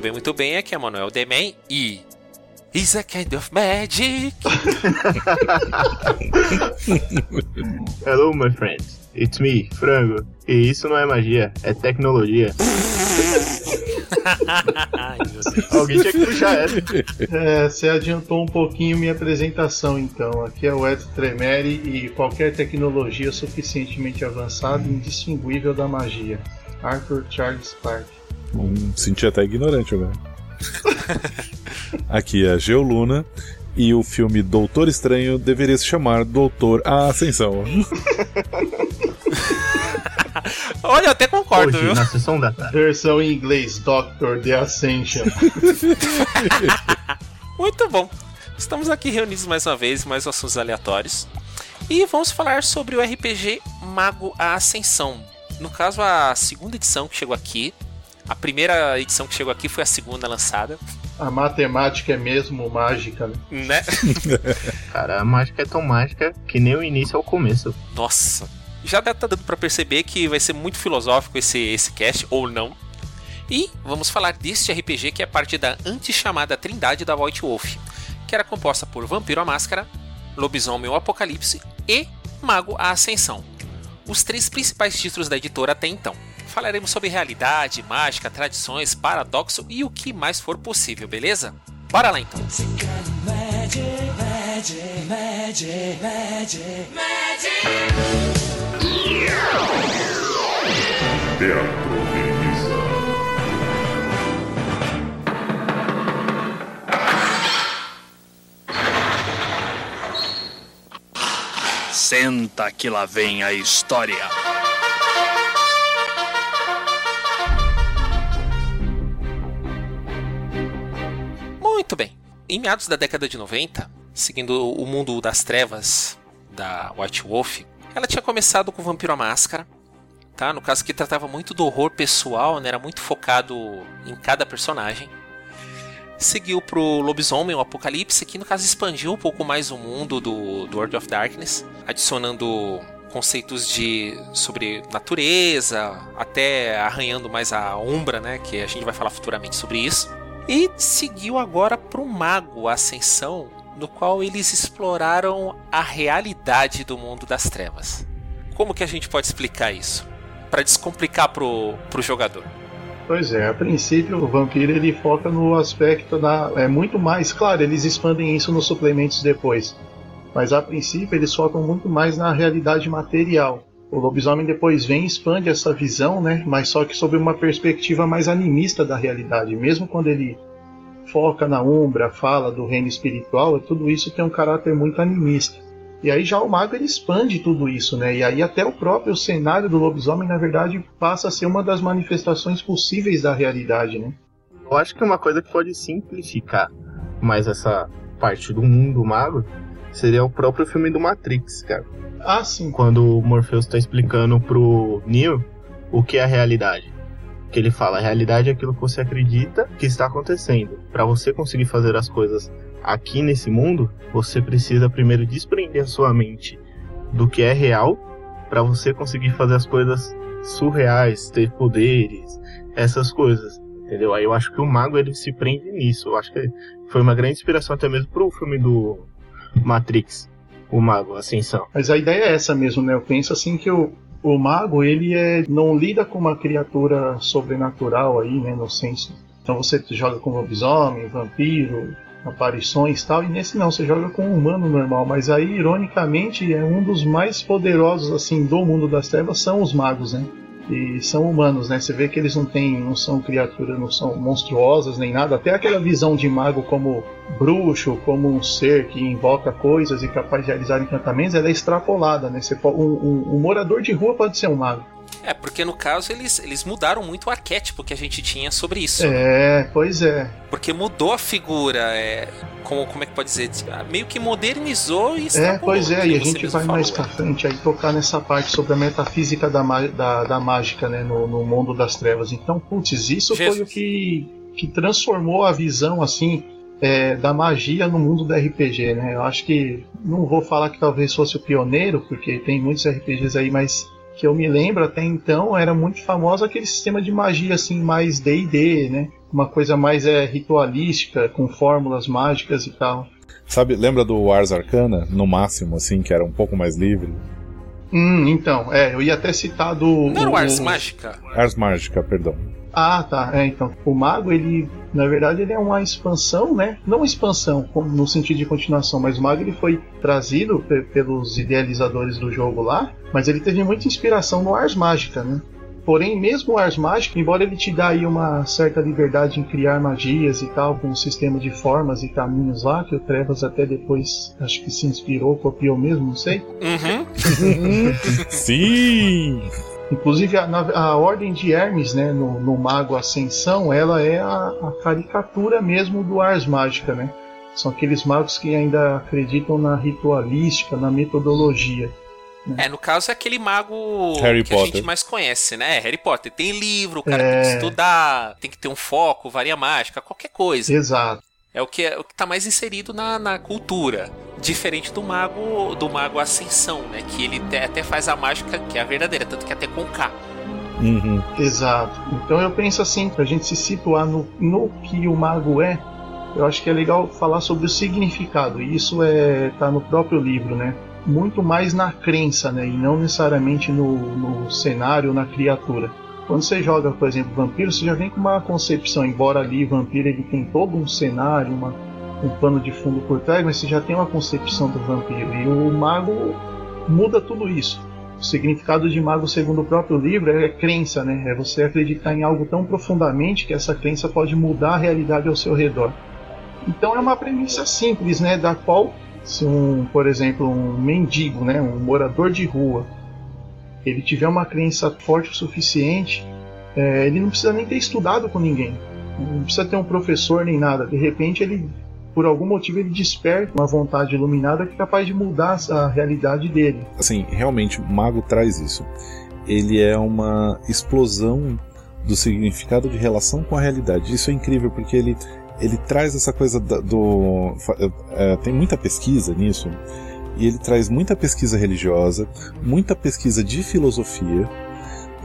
Muito bem, muito bem. Aqui é Manuel Demen e. Is a kind of magic. Hello, my friends. It's me, Frango. E isso não é magia, é tecnologia. Ai. Alguém tinha que puxar essa. É, você adiantou um pouquinho minha apresentação, então. Aqui é o Edson Tremere e qualquer tecnologia suficientemente avançada e indistinguível da magia. Arthur Charles Clarke. Hum, senti até ignorante agora. Aqui é a Geoluna e o filme Doutor Estranho deveria se chamar Doutor A Ascensão. Olha, eu até concordo, Hoje, viu? na sessão da tarde. Versão em inglês, Doctor The Ascension. Muito bom. Estamos aqui reunidos mais uma vez, mais assuntos aleatórios. E vamos falar sobre o RPG Mago A Ascensão. No caso, a segunda edição que chegou aqui. A primeira edição que chegou aqui foi a segunda lançada, A matemática é mesmo mágica, né? né? Cara, a mágica é tão mágica que nem o início é o começo. Nossa, já deve tá dando pra perceber que vai ser muito filosófico esse, esse cast, ou não. E vamos falar deste RPG que é parte da anti-chamada Trindade da White Wolf, que era composta por Vampiro à Máscara, Lobisomem o Apocalipse e Mago a Ascensão. Os três principais títulos da editora até então. Falaremos sobre realidade, mágica, tradições, paradoxo e o que mais for possível, beleza? Bora lá então! Senta que lá vem a história. Muito bem. Em meados da década de 90, seguindo o mundo das trevas da White Wolf, ela tinha começado com o Vampiro à Máscara, tá? No caso que tratava muito do horror pessoal, né? Era muito focado em cada personagem. Seguiu pro Lobisomem, o Apocalipse, que no caso expandiu um pouco mais o mundo do, do World of Darkness, adicionando conceitos de sobre natureza, até arranhando mais a Umbra, né? Que a gente vai falar futuramente sobre isso. E seguiu agora para o Mago Ascensão, no qual eles exploraram a realidade do mundo das trevas. Como que a gente pode explicar isso? Para descomplicar pro, pro jogador. Pois é, a princípio o vampiro ele foca no aspecto da. É muito mais, claro, eles expandem isso nos suplementos depois. Mas a princípio eles focam muito mais na realidade material. O lobisomem depois vem e expande essa visão, né? Mas só que sob uma perspectiva mais animista da realidade. Mesmo quando ele foca na Umbra, fala do reino espiritual, tudo isso tem um caráter muito animista. E aí já o mago ele expande tudo isso, né? E aí até o próprio cenário do lobisomem, na verdade, passa a ser uma das manifestações possíveis da realidade, né? Eu acho que uma coisa que pode simplificar mais essa parte do mundo mago seria o próprio filme do Matrix, cara. Ah, sim. Quando o Morpheus está explicando pro Neo o que é a realidade. Que ele fala, a realidade é aquilo que você acredita que está acontecendo. Para você conseguir fazer as coisas aqui nesse mundo, você precisa primeiro desprender a sua mente do que é real para você conseguir fazer as coisas surreais, ter poderes, essas coisas. Entendeu? Aí eu acho que o mago ele se prende nisso. Eu acho que foi uma grande inspiração até mesmo pro filme do Matrix, o mago Ascensão. Mas a ideia é essa mesmo, né? Eu penso assim que o, o mago ele é, não lida com uma criatura sobrenatural aí, né? No senso. Então você joga com lobisomem, vampiro, aparições tal, e nesse não, você joga com um humano normal. Mas aí, ironicamente, é um dos mais poderosos assim do mundo das trevas são os magos, né? E são humanos, né? Você vê que eles não têm, não são criaturas, não são monstruosas nem nada. Até aquela visão de mago como bruxo, como um ser que invoca coisas e capaz de realizar encantamentos, ela é extrapolada, né? Você, um, um- um morador de rua pode ser um mago. É, porque no caso eles, eles mudaram muito o arquétipo que a gente tinha sobre isso. É, pois é. Porque mudou a figura, é, como, como é que pode dizer? Meio que modernizou e É, pois é, e a gente vai mais falou. pra frente aí tocar nessa parte sobre a metafísica da, da, da mágica, né, no, no mundo das trevas. Então, putz, isso foi Jesus. o que, que transformou a visão, assim, é, da magia no mundo do RPG, né? Eu acho que, não vou falar que talvez fosse o pioneiro, porque tem muitos RPGs aí, mas que eu me lembro até então era muito famoso aquele sistema de magia, assim, mais D&D, né? Uma coisa mais é, ritualística, com fórmulas mágicas e tal. Sabe, lembra do Ars Arcana, no máximo, assim, que era um pouco mais livre? Hum, então, é, eu ia até citar do. Não era o Ars o- Mágica? Ars Mágica, perdão. Ah, tá. É, então, o mago, ele, na verdade, ele é uma expansão, né? Não uma expansão como no sentido de continuação, mas o mago ele foi trazido pe- pelos idealizadores do jogo lá, mas ele teve muita inspiração no Ars Mágica, né? Porém, mesmo o Ars Mágica, embora ele te dá aí uma certa liberdade em criar magias e tal, com um sistema de formas e caminhos lá, que o Trevas até depois acho que se inspirou, copiou mesmo, não sei. Uhum. Sim! Inclusive a, a ordem de Hermes, né, no, no Mago Ascensão, ela é a, a caricatura mesmo do Ars Mágica, né? São aqueles magos que ainda acreditam na ritualística, na metodologia. É, no caso é aquele mago Harry que a Potter. gente mais conhece, né? É, Harry Potter. Tem livro, o cara É. tem que estudar, tem que ter um foco, varia mágica, qualquer coisa. Exato. É o que, é o que tá mais inserido na, na cultura. Diferente do mago do mago Ascensão, né? Que ele te- até faz a mágica que é a verdadeira, tanto que até com K. Uhum. Exato. Então eu penso assim, pra gente se situar no, no que o mago é, eu acho que é legal falar sobre o significado. E isso é tá no próprio livro, né? Muito mais na crença, né? E não necessariamente no, no cenário, na criatura. Quando você joga, por exemplo, vampiro, você já vem com uma concepção, embora ali vampiro ele tem todo um cenário, uma, um pano de fundo por trás, mas você já tem uma concepção do vampiro. E o mago muda tudo isso. O significado de mago, segundo o próprio livro, é crença, né? É você acreditar em algo tão profundamente que essa crença pode mudar a realidade ao seu redor. Então é uma premissa simples, né? Da qual, se um, por exemplo, um mendigo, né? Um morador de rua, ele tiver uma crença forte o suficiente, é, ele não precisa nem ter estudado com ninguém. Não precisa ter um professor nem nada. De repente ele por algum motivo ele desperta uma vontade iluminada que é capaz de mudar a realidade dele. Assim, realmente, o mago traz isso. Ele é uma explosão do significado de relação com a realidade. Isso é incrível porque ele, ele traz essa coisa da- do. fa- é, tem muita pesquisa nisso. E ele traz muita pesquisa religiosa, muita pesquisa de filosofia,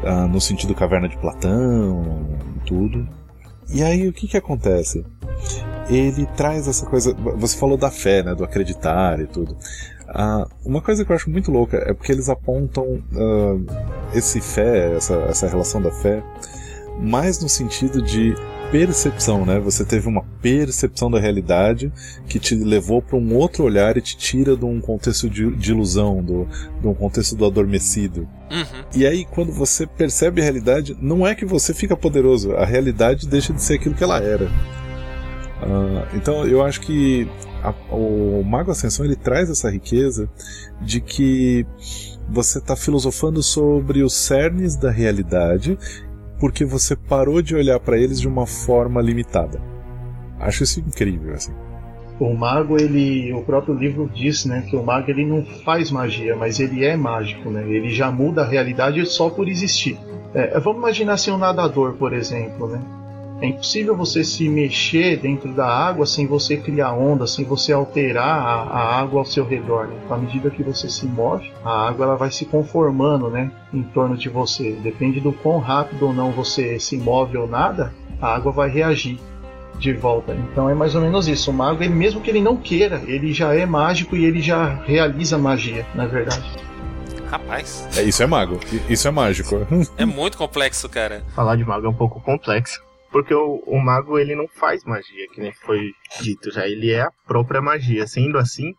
ah, no sentido caverna de Platão, tudo. E aí o que que acontece? Ele traz essa coisa. Você falou da fé, né? Do acreditar e tudo. Ah, uma coisa que eu acho muito louca é porque eles apontam ah, esse fé, essa, essa relação da fé, mais no sentido de percepção, né? Você teve uma percepção da realidade que te levou para um outro olhar e te tira de um contexto de, de ilusão, do, de um contexto do adormecido. Uhum. E aí, quando você percebe a realidade, não é que você fica poderoso, a realidade deixa de ser aquilo que ela era. Ah, então, eu acho que a- o Mago Ascensão ele traz essa riqueza de que você está filosofando sobre os cernes da realidade porque você parou de olhar para eles de uma forma limitada. Acho isso incrível, assim. O mago, ele, o próprio livro diz, né, que o mago ele não faz magia, mas ele é mágico, né? Ele já muda a realidade só por existir. É, vamos imaginar assim um nadador, por exemplo, né? É impossível você se mexer dentro da água sem você criar onda, sem você alterar a, a água ao seu redor. Né? À medida que você se move, a água ela vai se conformando, né, em torno de você. Depende do quão rápido ou não você se move ou nada, a água vai reagir de volta. Então é mais ou menos isso. O mago, ele, mesmo que ele não queira, ele já é mágico e ele já realiza magia, na verdade. Rapaz, É, isso é mago, isso é mágico. é muito complexo, cara. Falar de mago é um pouco complexo. Porque o, o mago ele não faz magia, que nem foi dito já. Ele é a própria magia. Sendo assim,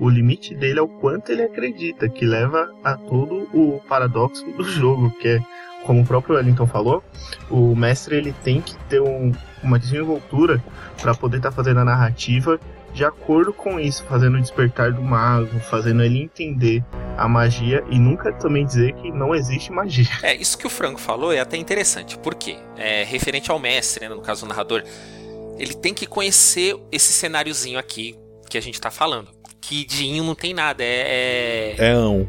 o limite dele é o quanto ele acredita, que leva a todo o paradoxo do jogo, que é, como o próprio Wellington falou, o mestre ele tem que ter um- uma desenvoltura para poder estar fazendo a narrativa de acordo com isso, fazendo o despertar do mago, fazendo ele entender a magia e nunca também dizer que não existe magia. É, isso que o Franco falou é até interessante. Por quê? É referente ao mestre, né, no caso do narrador, ele tem que conhecer esse cenáriozinho aqui que a gente tá falando. Que de inho não tem nada, é. É ão.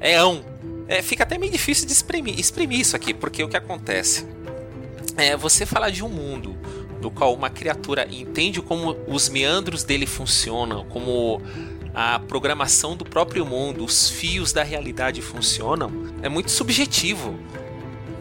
É ão. É, fica até meio difícil de exprimir, exprimir isso aqui, porque o que acontece? É você falar de um mundo do qual uma criatura entende como os meandros dele funcionam, como a programação do próprio mundo, os fios da realidade funcionam, é muito subjetivo.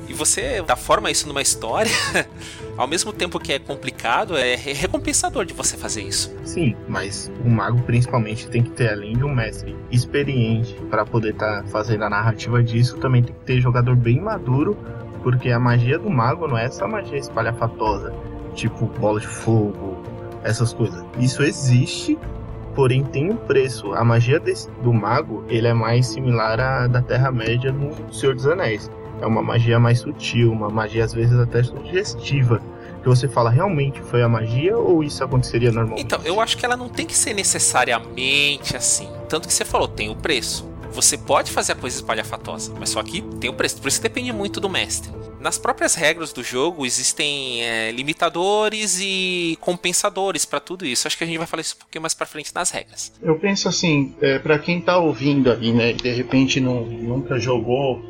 E você da forma isso numa história, ao mesmo tempo que é complicado, é recompensador de você fazer isso. Sim, mas o mago principalmente tem que ter, além de um mestre experiente para poder estar tá fazendo a narrativa disso, também tem que ter jogador bem maduro, porque a magia do mago não é essa magia espalhafatosa, tipo bola de fogo, essas coisas. Isso existe, porém tem um preço. A magia desse, do mago, ele é mais similar à da Terra-média no Senhor dos Anéis. É uma magia mais sutil, uma magia às vezes até sugestiva. Que você fala, realmente foi a magia ou isso aconteceria normalmente? Então, eu acho que ela não tem que ser necessariamente assim. Tanto que você falou, tem o preço. Você pode fazer a coisa espalhafatosa, mas só que tem o preço. Por isso depende muito do mestre. Nas próprias regras do jogo existem é, limitadores e compensadores para tudo isso. Acho que a gente vai falar isso um pouquinho mais para frente nas regras. Eu penso assim, é, para quem tá ouvindo aí, né, de repente não, nunca jogou,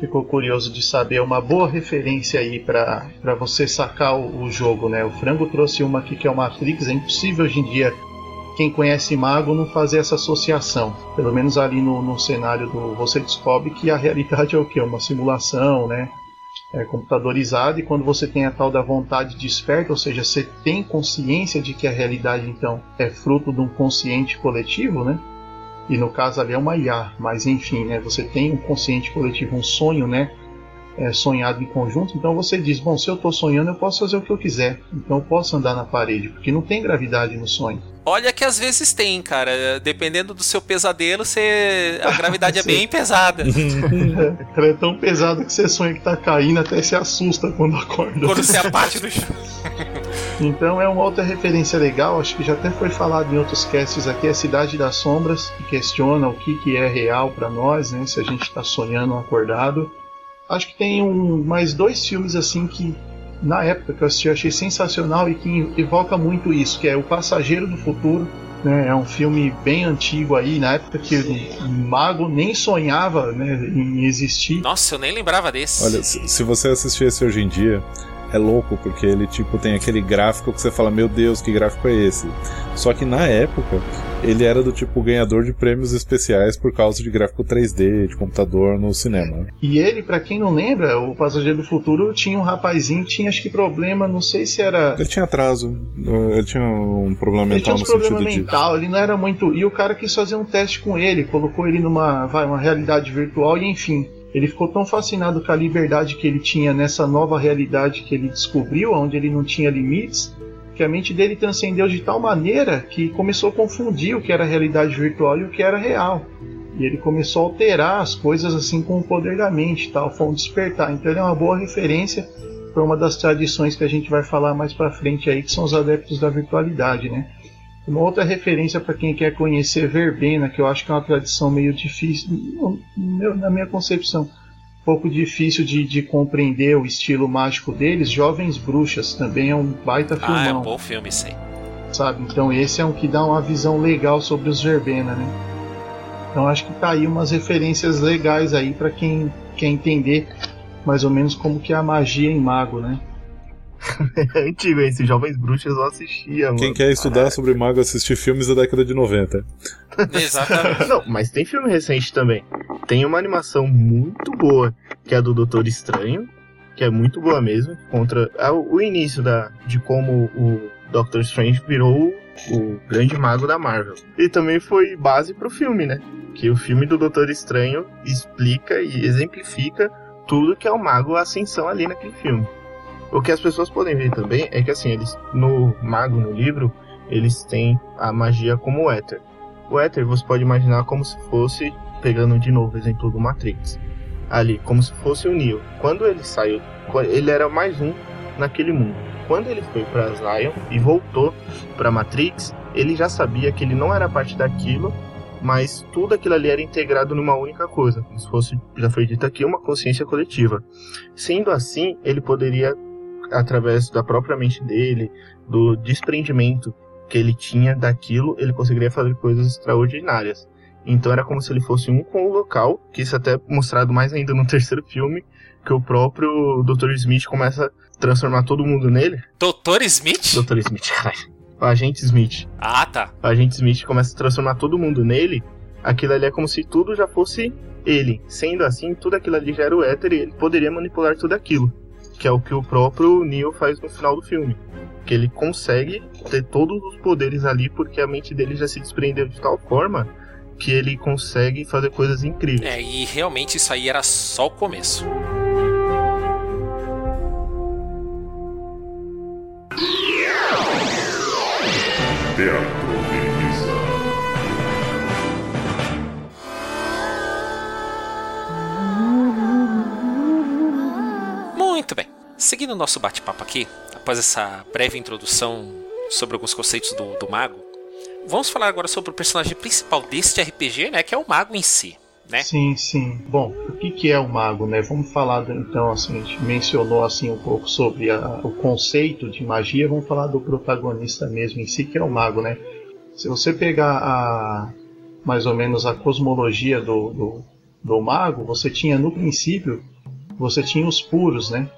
ficou curioso de saber uma boa referência aí para você sacar o, o, jogo, né? O Frango trouxe uma aqui que é o Matrix, é impossível hoje em dia quem conhece Mago não fazer essa associação. Pelo menos ali no, no cenário do. Você descobre que a realidade é o que? Uma simulação, né? É computadorizada e quando você tem a tal da vontade desperta, ou seja, você tem consciência de que a realidade então é fruto de um consciente coletivo, né? E no caso ali é uma IA, mas enfim, né? Você tem um consciente coletivo, um sonho, né? É, sonhado em conjunto, então você diz: bom, se eu estou sonhando, eu posso fazer o que eu quiser, então eu posso andar na parede, porque não tem gravidade no sonho. Olha que às vezes tem, cara. Dependendo do seu pesadelo, você... a gravidade é bem pesada. é, é tão pesado que você sonha que tá caindo, até se assusta quando acorda. Quando você abate do chão. Então é uma outra referência legal, acho que já até foi falado em outros casts aqui, a Cidade das Sombras, que questiona o que, que é real para nós, né? Se a gente está sonhando ou acordado. Acho que tem um, mais dois filmes assim que na época que eu assisti eu achei sensacional e que evoca muito isso, que é O Passageiro do Futuro. Né, é um filme bem antigo aí, na época que o mago nem sonhava né, em existir. Nossa, eu nem lembrava desse. Olha, se, se você assistir esse hoje em dia, é louco, porque ele tipo tem aquele gráfico que você fala, meu Deus, que gráfico é esse? Só que na época, ele era do tipo ganhador de prêmios especiais por causa de gráfico 3D, de computador no cinema. E ele, para quem não lembra, o Passageiro do Futuro tinha um rapazinho, tinha acho que problema, não sei se era. Ele tinha atraso, ele tinha um problema mental ele tinha um no problema mental, de... ele não era muito. E o cara quis fazer um teste com ele, colocou ele numa, vai, uma realidade virtual e enfim. Ele ficou tão fascinado com a liberdade que ele tinha nessa nova realidade que ele descobriu, onde ele não tinha limites, que a mente dele transcendeu de tal maneira que começou a confundir o que era realidade virtual e o que era real. E ele começou a alterar as coisas assim com o poder da mente, tal, foi um despertar. Então ele é uma boa referência para uma das tradições que a gente vai falar mais para frente aí, que são os adeptos da virtualidade, né? Uma outra referência para quem quer conhecer verbena, que eu acho que é uma tradição meio difícil, na minha concepção, um pouco difícil de, de compreender o estilo mágico deles. Jovens Bruxas também é um baita filmão. Ah, é um bom filme, sim. Sabe? Então esse é um que dá uma visão legal sobre os verbena, né? Então acho que tá aí umas referências legais aí para quem quer entender mais ou menos como que é a magia em mago, né? é antigo, esses jovens bruxas eu assistia, mano. Quem quer estudar Caraca. sobre mago assistir filmes da década de 90. Exatamente. Não, mas tem filme recente também. Tem uma animação muito boa, que é a do Doutor Estranho, que é muito boa mesmo, contra é o início da, de como o Doctor Strange virou o grande mago da Marvel. E também foi base pro filme, né? Que o filme do Doutor Estranho explica e exemplifica tudo que é o mago Ascensão ali naquele filme. O que as pessoas podem ver também é que assim, eles no mago no livro, eles têm a magia como o éter. O éter você pode imaginar como se fosse pegando de novo o exemplo do Matrix. Ali, como se fosse o Neo. Quando ele saiu, ele era mais um naquele mundo. Quando ele foi para Zion e voltou para Matrix, ele já sabia que ele não era parte daquilo mas tudo aquilo ali era integrado numa única coisa, como se fosse, já foi dito aqui, uma consciência coletiva. Sendo assim, ele poderia, através da própria mente dele, do desprendimento que ele tinha daquilo, ele conseguiria fazer coisas extraordinárias. Então era como se ele fosse um com o local, que isso é até mostrado mais ainda no terceiro filme, que o próprio Dr. Smith começa a transformar todo mundo nele. Doutor Smith? Dr. Smith, caralho. O agente Smith. Ah, tá. O agente Smith começa a transformar todo mundo nele. Aquilo ali é como se tudo já fosse ele. Sendo assim, tudo aquilo ali já era o éter e ele poderia manipular tudo aquilo. Que é o que o próprio Neo faz no final do filme. Que ele consegue ter todos os poderes ali porque a mente dele já se desprendeu de tal forma que ele consegue fazer coisas incríveis. É, e realmente isso aí era só o começo. Teatro Seguindo o nosso bate-papo aqui, após essa breve introdução sobre alguns conceitos do, do mago, vamos falar agora sobre o personagem principal deste RPG, né, que é o mago em si. Né? Sim, sim. Bom, o que, que é o mago, né? Vamos falar então, assim, a gente mencionou assim um pouco sobre a, o conceito de magia, vamos falar do protagonista mesmo em si, que é o mago, né? Se você pegar a mais ou menos a cosmologia do, do, do mago, você tinha no princípio, você tinha os puros, né?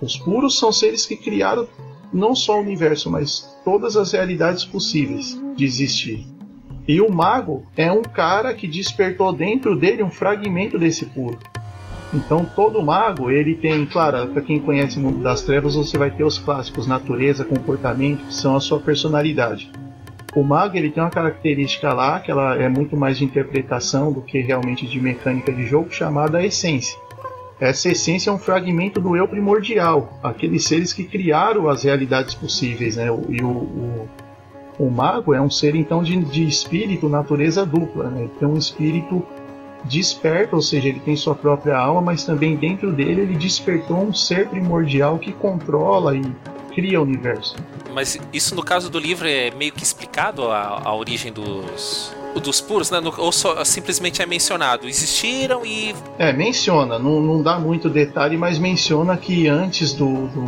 Os puros são seres que criaram não só o universo, mas todas as realidades possíveis de existir. E o mago é um cara que despertou dentro dele um fragmento desse puro. Então todo mago, ele tem, claro, para quem conhece o mundo das trevas, você vai ter os clássicos natureza, comportamento, que são a sua personalidade. O mago ele tem uma característica lá que ela é muito mais de interpretação do que realmente de mecânica de jogo, chamada essência. Essa essência é um fragmento do eu primordial, aqueles seres que criaram as realidades possíveis, né? E o, o, o mago é um ser então de, de espírito, natureza dupla, né? Ele tem um espírito desperto, ou seja, ele tem sua própria alma, mas também dentro dele ele despertou um ser primordial que controla e cria o universo. Mas isso no caso do livro é meio que explicado a, a origem dos dos puros, né? No- ou só simplesmente é mencionado. Existiram e É, menciona, não, não dá muito detalhe, mas menciona que antes do. do,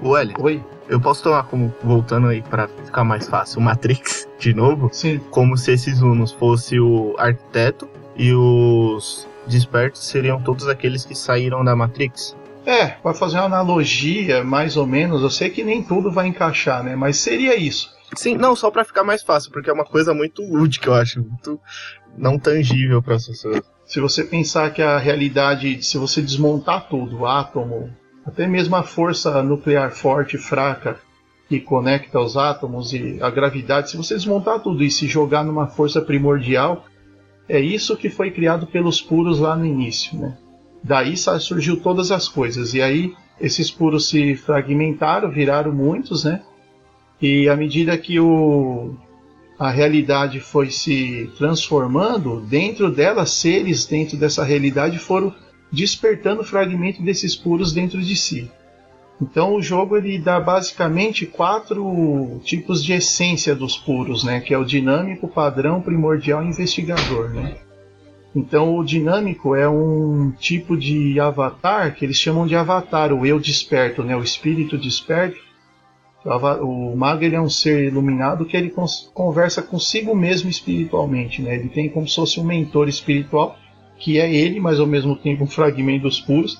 do... O L, Oi? eu posso tomar como, voltando aí pra ficar mais fácil, o Matrix de novo, Sim, como se esses Unos fosse o arquiteto e os despertos seriam todos aqueles que saíram da Matrix. É, para fazer uma analogia, mais ou menos, eu sei que nem tudo vai encaixar, né? Mas seria isso. Sim, não, só pra ficar mais fácil, porque é uma coisa muito lúdica, eu acho, muito não tangível para as pessoas. Se você pensar que a realidade, se você desmontar tudo, o átomo, até mesmo a força nuclear forte e fraca que conecta os átomos e a gravidade, se você desmontar tudo e se jogar numa força primordial, é isso que foi criado pelos puros lá no início, né? Daí surgiu todas as coisas. E aí esses puros se fragmentaram, viraram muitos, né? E à medida que o, a realidade foi se transformando, dentro dela, seres dentro dessa realidade foram despertando fragmento desses puros dentro de si. Então o jogo ele dá basicamente quatro tipos de essência dos puros, né? Que é o dinâmico, padrão, primordial e investigador, né? Então o dinâmico é um tipo de avatar que eles chamam de avatar, o eu desperto, né? O espírito desperto. O mago ele é um ser iluminado que ele conversa consigo mesmo espiritualmente, né? Ele tem como se fosse um mentor espiritual que é ele, mas ao mesmo tempo um fragmento dos puros,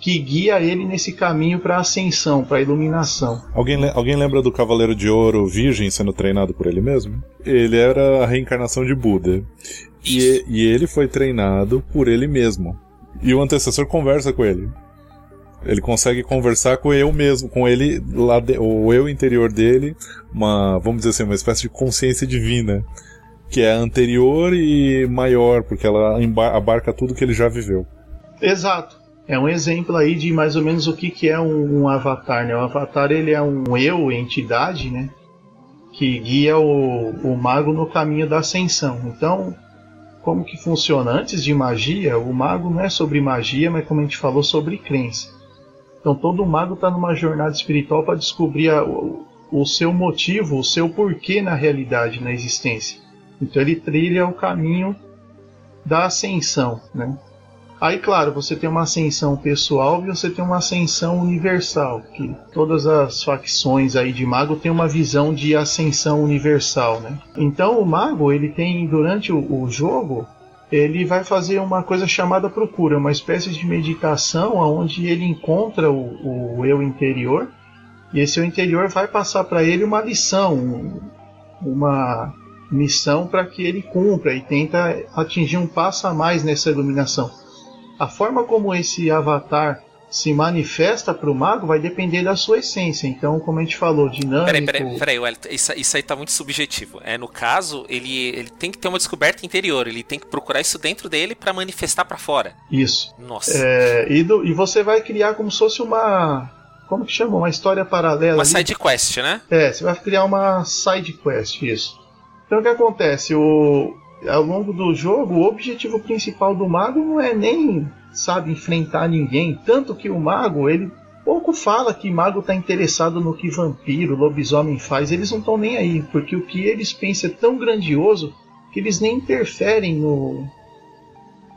que guia ele nesse caminho para a ascensão, para a iluminação. Alguém, alguém lembra do Cavaleiro de Ouro Virgem sendo treinado por ele mesmo? Ele era a reencarnação de Buda. E, e ele foi treinado por ele mesmo. E o antecessor conversa com ele. Ele consegue conversar com eu mesmo, com ele lá, de- o eu interior dele, uma, vamos dizer assim, uma espécie de consciência divina, que é anterior e maior, porque ela abarca tudo que ele já viveu. Exato. É um exemplo aí de mais ou menos o que, que é um, um avatar, né? O avatar ele é um eu, entidade, né? Que guia o, o mago no caminho da ascensão. Então, como que funciona? Antes de magia, o mago não é sobre magia, mas como a gente falou, sobre crença. Então todo mago está numa jornada espiritual para descobrir a- o, o seu motivo, o seu porquê na realidade, na existência. Então ele trilha o caminho da ascensão, né? Aí, claro, você tem uma ascensão pessoal e você tem uma ascensão universal, que todas as facções aí de mago têm uma visão de ascensão universal, né? Então o mago, ele tem, durante o, o jogo, ele vai fazer uma coisa chamada procura, uma espécie de meditação onde ele encontra o, o eu interior e esse eu interior vai passar para ele uma lição, uma missão para que ele cumpra e tenta atingir um passo a mais nessa iluminação. A forma como esse avatar se manifesta para o mago vai depender da sua essência. Então, como a gente falou, dinâmico. Peraí, peraí, peraí, Wellington, isso, isso aí tá muito subjetivo. É, no caso, ele, ele tem que ter uma descoberta interior, ele tem que procurar isso dentro dele para manifestar para fora. Isso. Nossa. É, e, do, e você vai criar como se fosse uma. Como que chama? Uma história paralela. Uma ali. side quest, né? É, você vai criar uma side quest, isso. Então o que acontece? O, ao longo do jogo, o objetivo principal do mago não é nem, sabe, enfrentar ninguém. Tanto que o mago, ele pouco fala que mago está interessado no que vampiro, lobisomem faz. Eles não estão nem aí, porque o que eles pensam é tão grandioso que eles nem interferem no,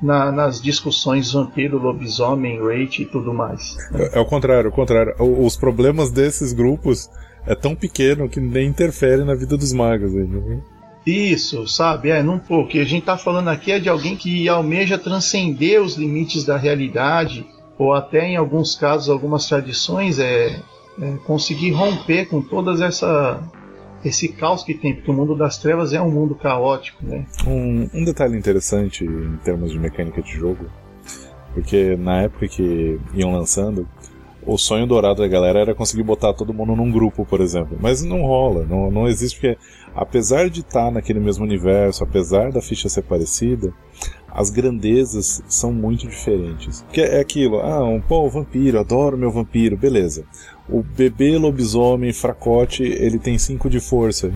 na, nas discussões vampiro, lobisomem, rate e tudo mais. É, é o contrário, é o contrário. O- Os problemas desses grupos é tão pequeno que nem interfere na vida dos magos. Né? Isso, sabe? É, não, pô, o que a gente tá falando aqui é de alguém que almeja transcender os limites da realidade, ou até em alguns casos, algumas tradições, é, é conseguir romper com todas essa esse caos que tem, porque o mundo das trevas é um mundo caótico, né? Um, um detalhe interessante em termos de mecânica de jogo, porque na época que iam lançando, o sonho dourado da galera era conseguir botar todo mundo num grupo, por exemplo. Mas não rola, não, não existe porque, apesar de estar naquele mesmo universo, apesar da ficha ser parecida, as grandezas são muito diferentes. Que é aquilo, ah, um pô, vampiro, adoro meu vampiro, beleza. O bebê lobisomem fracote, ele tem 5 de força.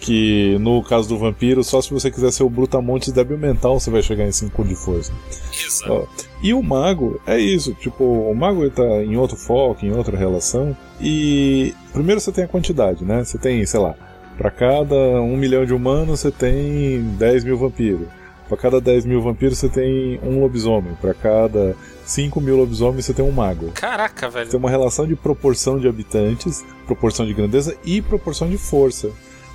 Que no caso do vampiro, só se você quiser ser o Brutamontes débil mental, você vai chegar em 5 de força. Ó, E o mago é isso, tipo, o mago ele tá em outro foco, em outra relação. E primeiro você tem a quantidade, né? Você tem, sei lá, pra cada um milhão de humanos você tem 10 mil vampiros. Pra cada 10 mil vampiros você tem um lobisomem. Pra cada 5 mil lobisomens você tem um mago. Caraca, velho. Tem uma relação de proporção de habitantes, proporção de grandeza e proporção de força.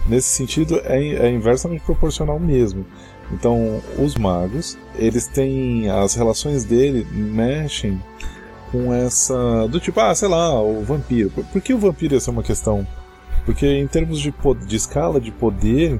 Nesse sentido, é, é inversamente proporcional mesmo. Então, os magos, eles têm. As relações dele mexem com essa. Do tipo, ah, sei lá, o vampiro. Por, por que o vampiro ia ser uma questão? Porque em termos de, de escala de poder,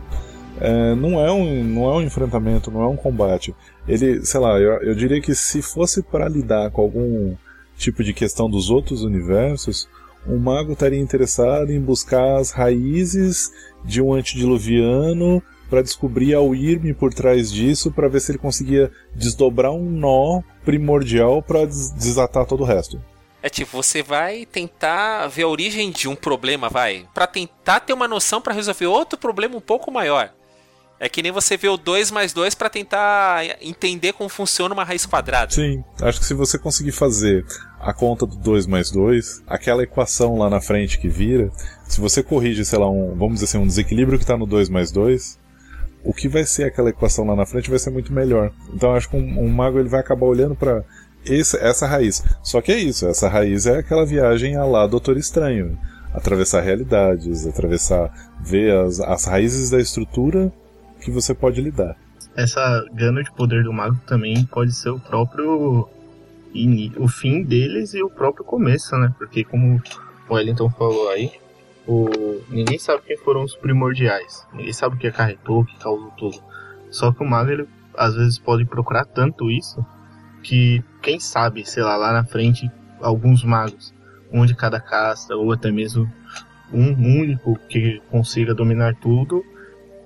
é, não, é um, não é um enfrentamento, não é um combate. Ele, sei lá, eu, eu diria que se fosse para lidar com algum tipo de questão dos outros universos, um mago estaria interessado em buscar as raízes de um antediluviano para descobrir a Wyrm por trás disso, para ver se ele conseguia desdobrar um nó primordial para desatar todo o resto. É tipo, você vai tentar ver a origem de um problema, vai, Pra tentar ter uma noção pra resolver outro problema um pouco maior. É que nem você vê o 2 mais 2 pra tentar entender como funciona uma raiz quadrada. Sim, acho que se você conseguir fazer a conta do 2 mais 2, aquela equação lá na frente que vira, se você corrige, sei lá, um, vamos dizer assim, um desequilíbrio que está no 2 mais 2, o que vai ser aquela equação lá na frente vai ser muito melhor. Então acho que um, um mago ele vai acabar olhando para essa raiz. Só que é isso, essa raiz é aquela viagem a lá Doutor Estranho. Atravessar realidades, atravessar, ver as, as raízes da estrutura que você pode lidar. Essa gana de poder do mago também pode ser o próprio o fim deles e o próprio começo, né? Porque como o Wellington falou aí, o... ninguém sabe quem foram os primordiais. Ninguém sabe o que acarretou, o que causou tudo. Só que o mago, ele às vezes pode procurar tanto isso que, quem sabe, sei lá, lá na frente, alguns magos, um de cada casta, ou até mesmo um único que consiga dominar tudo,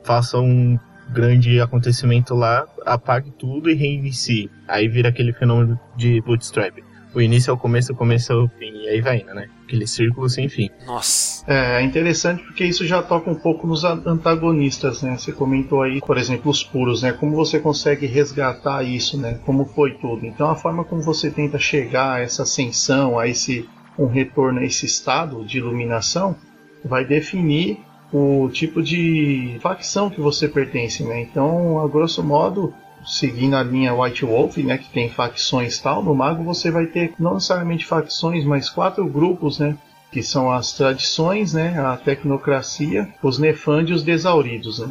faça um grande acontecimento lá, apague tudo e reinicie. Aí vira aquele fenômeno de bootstrap. O início é o começo, o começo é o fim, e aí vai indo, né? Aquele círculo sem fim. Nossa. É interessante porque isso já toca um pouco nos antagonistas, né? Você comentou aí, por exemplo, os puros, né? Como você consegue resgatar isso, né? Como foi tudo. Então a forma como você tenta chegar a essa ascensão, a esse um retorno a esse estado de iluminação, vai definir o tipo de facção que você pertence, né? Então, a grosso modo, seguindo a linha White Wolf, né, que tem facções tal, no mago você vai ter não necessariamente facções, mas quatro grupos, né? Que são as tradições, né, a tecnocracia, os nefand e os desauridos, né?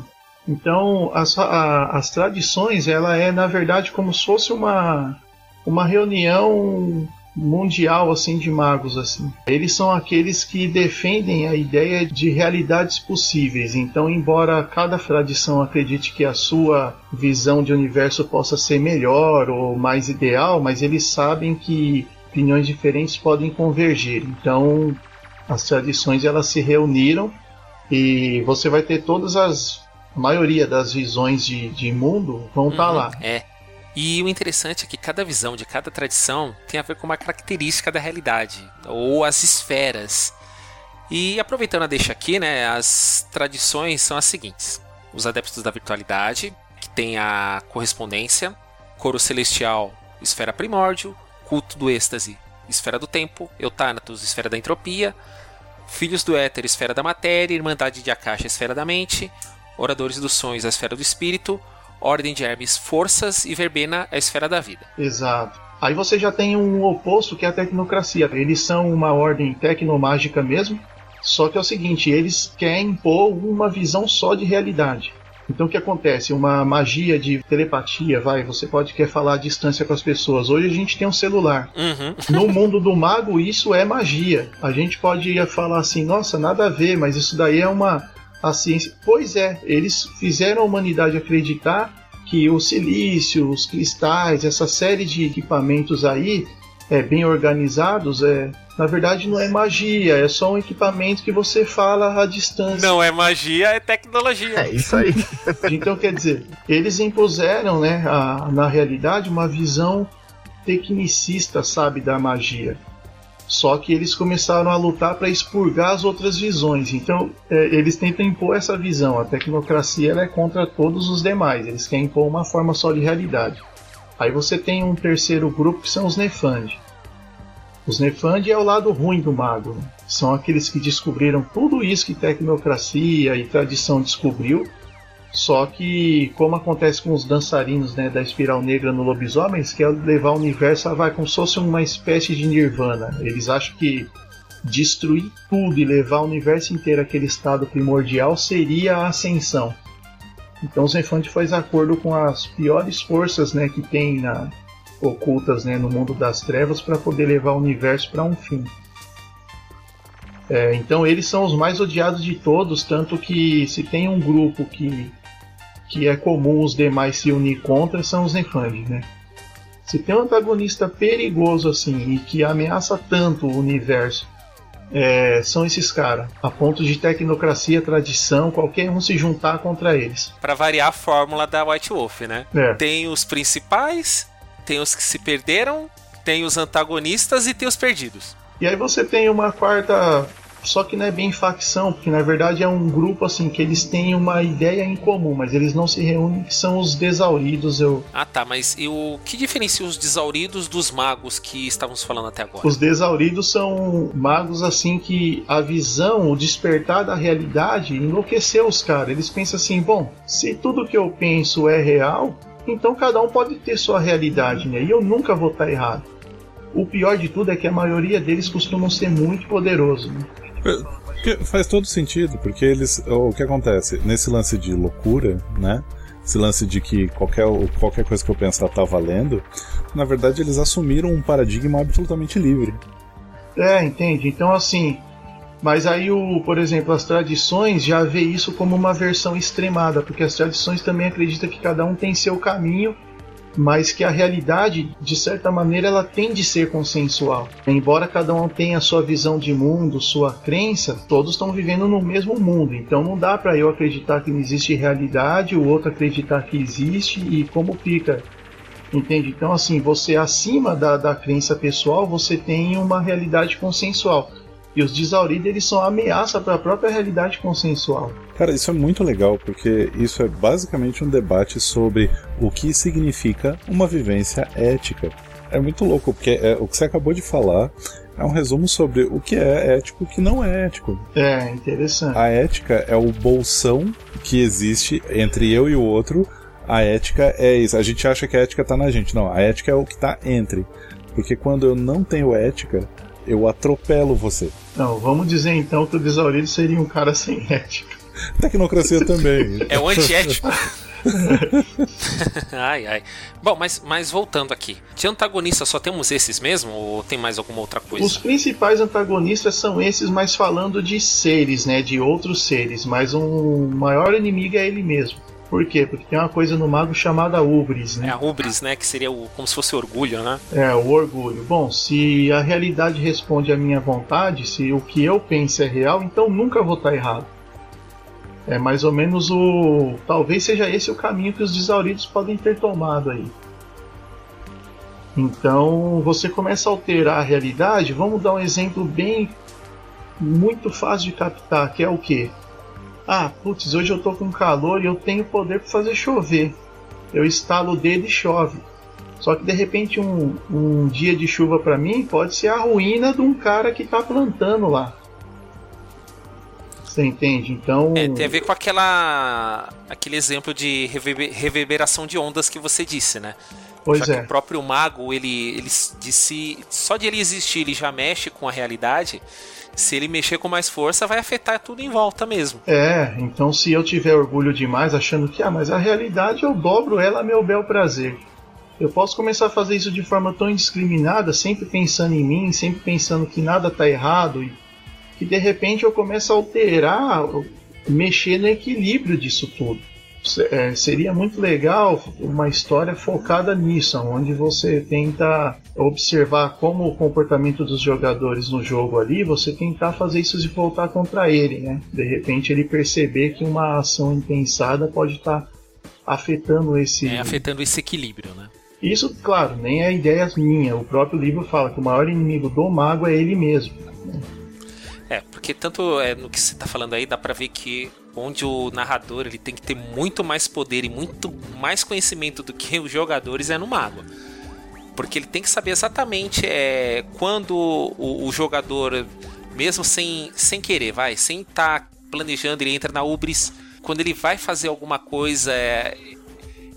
Então, as, a, as tradições, ela é na verdade como se fosse uma uma reunião mundial assim de magos assim. Eles são aqueles que defendem a ideia de realidades possíveis. Então, embora cada tradição acredite que a sua visão de universo possa ser melhor ou mais ideal, mas eles sabem que opiniões diferentes podem convergir. Então, as tradições elas se reuniram e você vai ter todas as a maioria das visões de, de mundo vão estar tá Uhum, lá. É. E o interessante é que cada visão de cada tradição tem a ver com uma característica da realidade, ou as esferas. E aproveitando a deixa aqui, né, as tradições são as seguintes: os adeptos da virtualidade, que tem a correspondência, coro celestial, esfera primórdio, culto do êxtase, esfera do tempo, Eutanatos, esfera da entropia, filhos do éter, esfera da matéria, irmandade de Akasha, esfera da mente, oradores dos sonhos, a esfera do espírito, Ordem de Hermes, forças e verbena, a esfera da vida. Exato. Aí você já tem um oposto que é a tecnocracia. Eles são uma ordem tecnomágica mesmo, só que é o seguinte, eles querem impor uma visão só de realidade. Então o que acontece? Uma magia de telepatia, vai, você pode querer falar à distância com as pessoas. Hoje a gente tem um celular. Uhum. No mundo do mago, isso é magia. A gente pode falar assim, nossa, nada a ver, mas isso daí é uma a ciência. Pois é, eles fizeram a humanidade acreditar que o silício, os cristais, essa série de equipamentos aí, é, bem organizados, é, na verdade não é magia, é só um equipamento que você fala à distância. Não é magia, é tecnologia. É isso aí. Então, quer dizer, eles impuseram, né, a, na realidade, uma visão tecnicista, sabe, da magia. Só que eles começaram a lutar para expurgar as outras visões. Então, é, eles tentam impor essa visão. A tecnocracia é contra todos os demais. Eles querem impor uma forma só de realidade. Aí você tem um terceiro grupo que são os Nefand. Os Nefand é o lado ruim do mago. São aqueles que descobriram tudo isso que tecnocracia e tradição descobriu. Só que, como acontece com os dançarinos né, da espiral negra no lobisomem, eles querem levar o universo a vai como se fosse uma espécie de nirvana. Eles acham que destruir tudo e levar o universo inteiro àquele estado primordial seria a ascensão. Então os Nefand faz acordo com as piores forças né, que tem na, ocultas né, no mundo das trevas para poder levar o universo para um fim. É, então eles são os mais odiados de todos, tanto que se tem um grupo que, que é comum os demais se unir contra, são os Nefand, né? Se tem um antagonista perigoso assim e que ameaça tanto o universo, é, são esses caras, a ponto de tecnocracia, tradição, qualquer um se juntar contra eles. Pra variar a fórmula da White Wolf, né? É. Tem os principais, tem os que se perderam, tem os antagonistas e tem os perdidos. E aí você tem uma quarta, só que não é bem facção, porque na verdade é um grupo assim que eles têm uma ideia em comum, mas eles não se reúnem, que são os desauridos. Eu, Ah tá, mas e o que diferencia os desauridos dos magos que estávamos falando até agora? os desauridos são magos assim que a visão, o despertar da realidade enlouqueceu os caras. Eles pensam assim, bom, se tudo que eu penso é real, então cada um pode ter sua realidade, né? E eu nunca vou estar errado. O pior de tudo é que a maioria deles costumam ser muito poderosos. Né? Faz todo sentido, porque eles. O que acontece? Nesse lance de loucura, né? Esse lance de que qualquer, qualquer coisa que eu pensar tá valendo, na verdade eles assumiram um paradigma absolutamente livre. É, entende? Então assim, mas aí o, por exemplo, as tradições já vê isso como uma versão extremada, porque as tradições também acreditam que cada um tem seu caminho, mas que a realidade, de certa maneira, ela tem de ser consensual. Embora cada um tenha sua visão de mundo, sua crença, todos estão vivendo no mesmo mundo. Então não dá para eu acreditar que não existe realidade, o outro acreditar que existe e como fica Entende? Então, assim, você acima da, da crença pessoal, você tem uma realidade consensual. E os desauridos, eles são ameaça para a própria realidade consensual. Cara, isso é muito legal, porque isso é basicamente um debate sobre o que significa uma vivência ética. É muito louco, porque é, o que você acabou de falar é um resumo sobre o que é ético e o que não é ético. É, interessante. A ética é o bolsão que existe entre eu e o outro. A ética é isso. A gente acha que a ética tá na gente. Não, a ética é o que tá entre. Porque quando eu não tenho ética, eu atropelo você. Não, vamos dizer então que o Desaurido seria um cara sem ética. Tecnocracia também. É o antiético. ai, ai. Bom, mas, mas voltando aqui. De antagonista só temos esses mesmo? Ou tem mais alguma outra coisa? Os principais antagonistas são esses, mas falando de seres, né? De outros seres. Mas um maior inimigo é ele mesmo. Por quê? Porque tem uma coisa no mago chamada Ubris, né? É a Ubris, né? Que seria o, como se fosse orgulho, né? É, o orgulho. Bom, se a realidade responde à minha vontade, se o que eu penso é real, então nunca vou estar errado. É mais ou menos o. Talvez seja esse o caminho que os desauridos podem ter tomado aí. Então você começa a alterar a realidade. Vamos dar um exemplo bem. muito fácil de captar, que é o que? Ah, putz, hoje eu tô com calor e eu tenho poder para fazer chover. Eu estalo o dedo e chove. Só que de repente um, um dia de chuva para mim pode ser a ruína de um cara que tá plantando lá. Você entende? Então. É, tem a ver com aquela. aquele exemplo de reverberação de ondas que você disse, né? Pois já é. que o próprio mago, ele, ele de si, só de ele existir, ele já mexe com a realidade. Se ele mexer com mais força, vai afetar tudo em volta mesmo. É, então se eu tiver orgulho demais, achando que, ah, mas a realidade eu dobro ela a meu bel prazer. Eu posso começar a fazer isso de forma tão indiscriminada, sempre pensando em mim, sempre pensando que nada tá errado e que de repente eu começo a alterar, mexer no equilíbrio disso tudo. É, seria muito legal uma história focada nisso, onde você tenta observar como o comportamento dos jogadores no jogo ali, você tentar fazer isso se voltar contra ele, né? De repente ele perceber que uma ação impensada pode estar tá afetando esse. É, afetando esse equilíbrio, né? Isso, claro, nem é ideia minha. O próprio livro fala que o maior inimigo do mago é ele mesmo. Né? É, porque tanto é, no que você está falando aí, dá para ver que onde o narrador ele tem que ter muito mais poder e muito mais conhecimento do que os jogadores é no mago. Porque ele tem que saber exatamente é, quando o, o jogador, mesmo sem, sem querer, vai, sem estar tá planejando, ele entra na Ubris, quando ele vai fazer alguma coisa, é,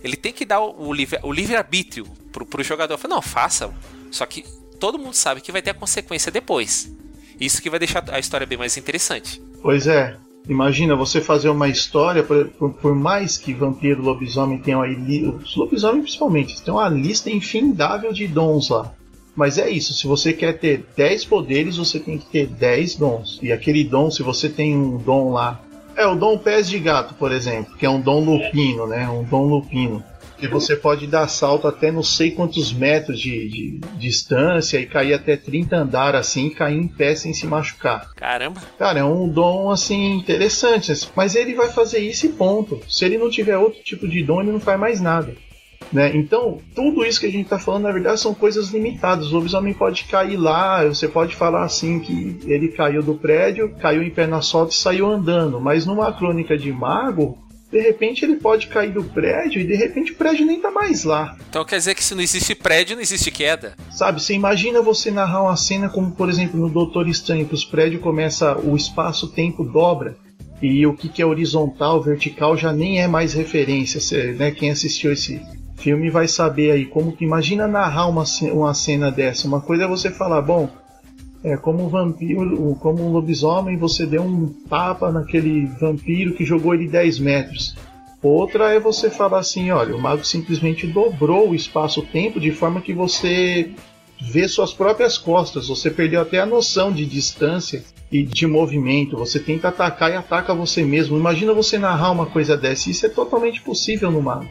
ele tem que dar o, o livre-arbítrio pro, pro jogador. Fala, não, faça. Só que todo mundo sabe que vai ter a consequência depois. Isso que vai deixar a história bem mais interessante. Pois é. Imagina você fazer uma história, por, por, por mais que vampiro lobisomem tenham aí. Os lobisomem principalmente, tem uma lista infindável de dons lá. Mas é isso, se você quer ter 10 poderes, você tem que ter 10 dons. E aquele dom, se você tem um dom lá. É o dom pés de gato, por exemplo, que é um dom lupino, né? Um dom lupino que você pode dar salto até não sei quantos metros de, de, distância e cair até 30 andar assim cair em pé sem se machucar. Caramba! Cara, é um dom assim interessante, mas ele vai fazer isso e ponto. Se ele não tiver outro tipo de dom, ele não faz mais nada. Né? Então, tudo isso que a gente está falando, na verdade, são coisas limitadas. O lobisomem pode cair lá, você pode falar assim que ele caiu do prédio, caiu em pé na solta e saiu andando. Mas numa crônica de mago, de repente ele pode cair do prédio e de repente o prédio nem tá mais lá. Então quer dizer que se não existe prédio, não existe queda. Sabe, você imagina você narrar uma cena como, por exemplo, no Doutor Estranho, que os prédios começa, o espaço-tempo dobra. E o que, que é horizontal, vertical já nem é mais referência. Você, né, quem assistiu esse filme vai saber aí como que imagina narrar uma, uma cena dessa. Uma coisa é você falar, bom, é, como um vampiro, como um lobisomem, você deu um tapa naquele vampiro que jogou ele 10 metros. Outra é você falar assim, olha, o mago simplesmente dobrou o espaço-tempo de forma que você vê suas próprias costas, você perdeu até a noção de distância e de movimento, você tenta atacar e ataca você mesmo. Imagina você narrar uma coisa dessa, isso é totalmente possível no mago.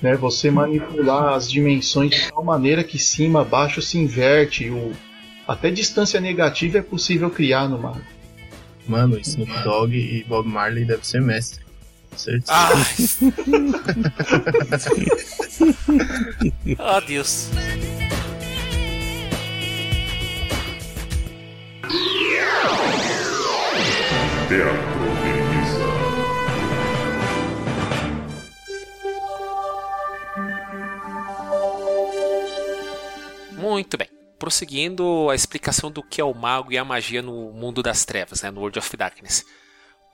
Né, você manipular as dimensões de tal maneira que cima, baixo se inverte, o, até distância negativa é possível criar no mago. Mano, Snoop Dogg e Bob Marley deve ser mestre. Certeza. Ah. oh, Deus. Teatro de mesa. Prosseguindo a explicação do que é o mago e a magia no mundo das trevas, né, no World of Darkness.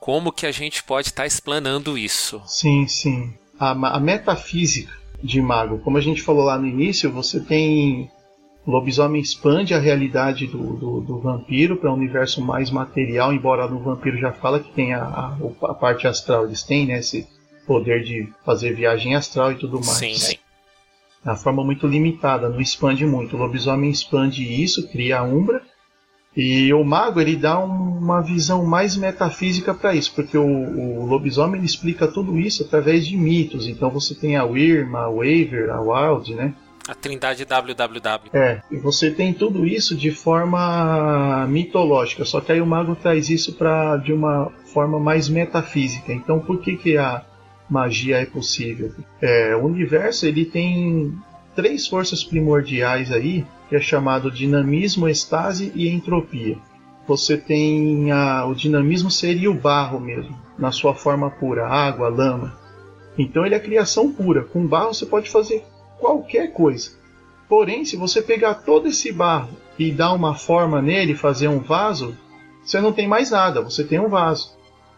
Como que a gente pode estar tá explanando isso? Sim, sim. A, a metafísica de mago, como a gente falou lá no início, você tem o lobisomem expande a realidade do, do, do vampiro para um universo mais material, embora no vampiro já fala que tem a, a, a, parte astral, eles têm né, esse poder de fazer viagem astral e tudo mais. Sim, sim. É uma forma muito limitada, não expande muito. O lobisomem expande isso, cria a umbra, e o mago ele dá uma visão mais metafísica para isso, porque o, o lobisomem ele explica tudo isso através de mitos. Então você tem a Wyrm, a Waver, a Wild, né? A trindade www. É, e você tem tudo isso de forma mitológica, só que aí o mago traz isso para de uma forma mais metafísica. Então por que, que a magia é possível? É, o universo ele tem três forças primordiais aí, que é chamado dinamismo, estase e entropia. Você tem a, o dinamismo seria o barro mesmo, na sua forma pura, água, lama. Então ele é criação pura. Com barro você pode fazer qualquer coisa. Porém, se você pegar todo esse barro e dar uma forma nele, fazer um vaso, você não tem mais nada, você tem um vaso.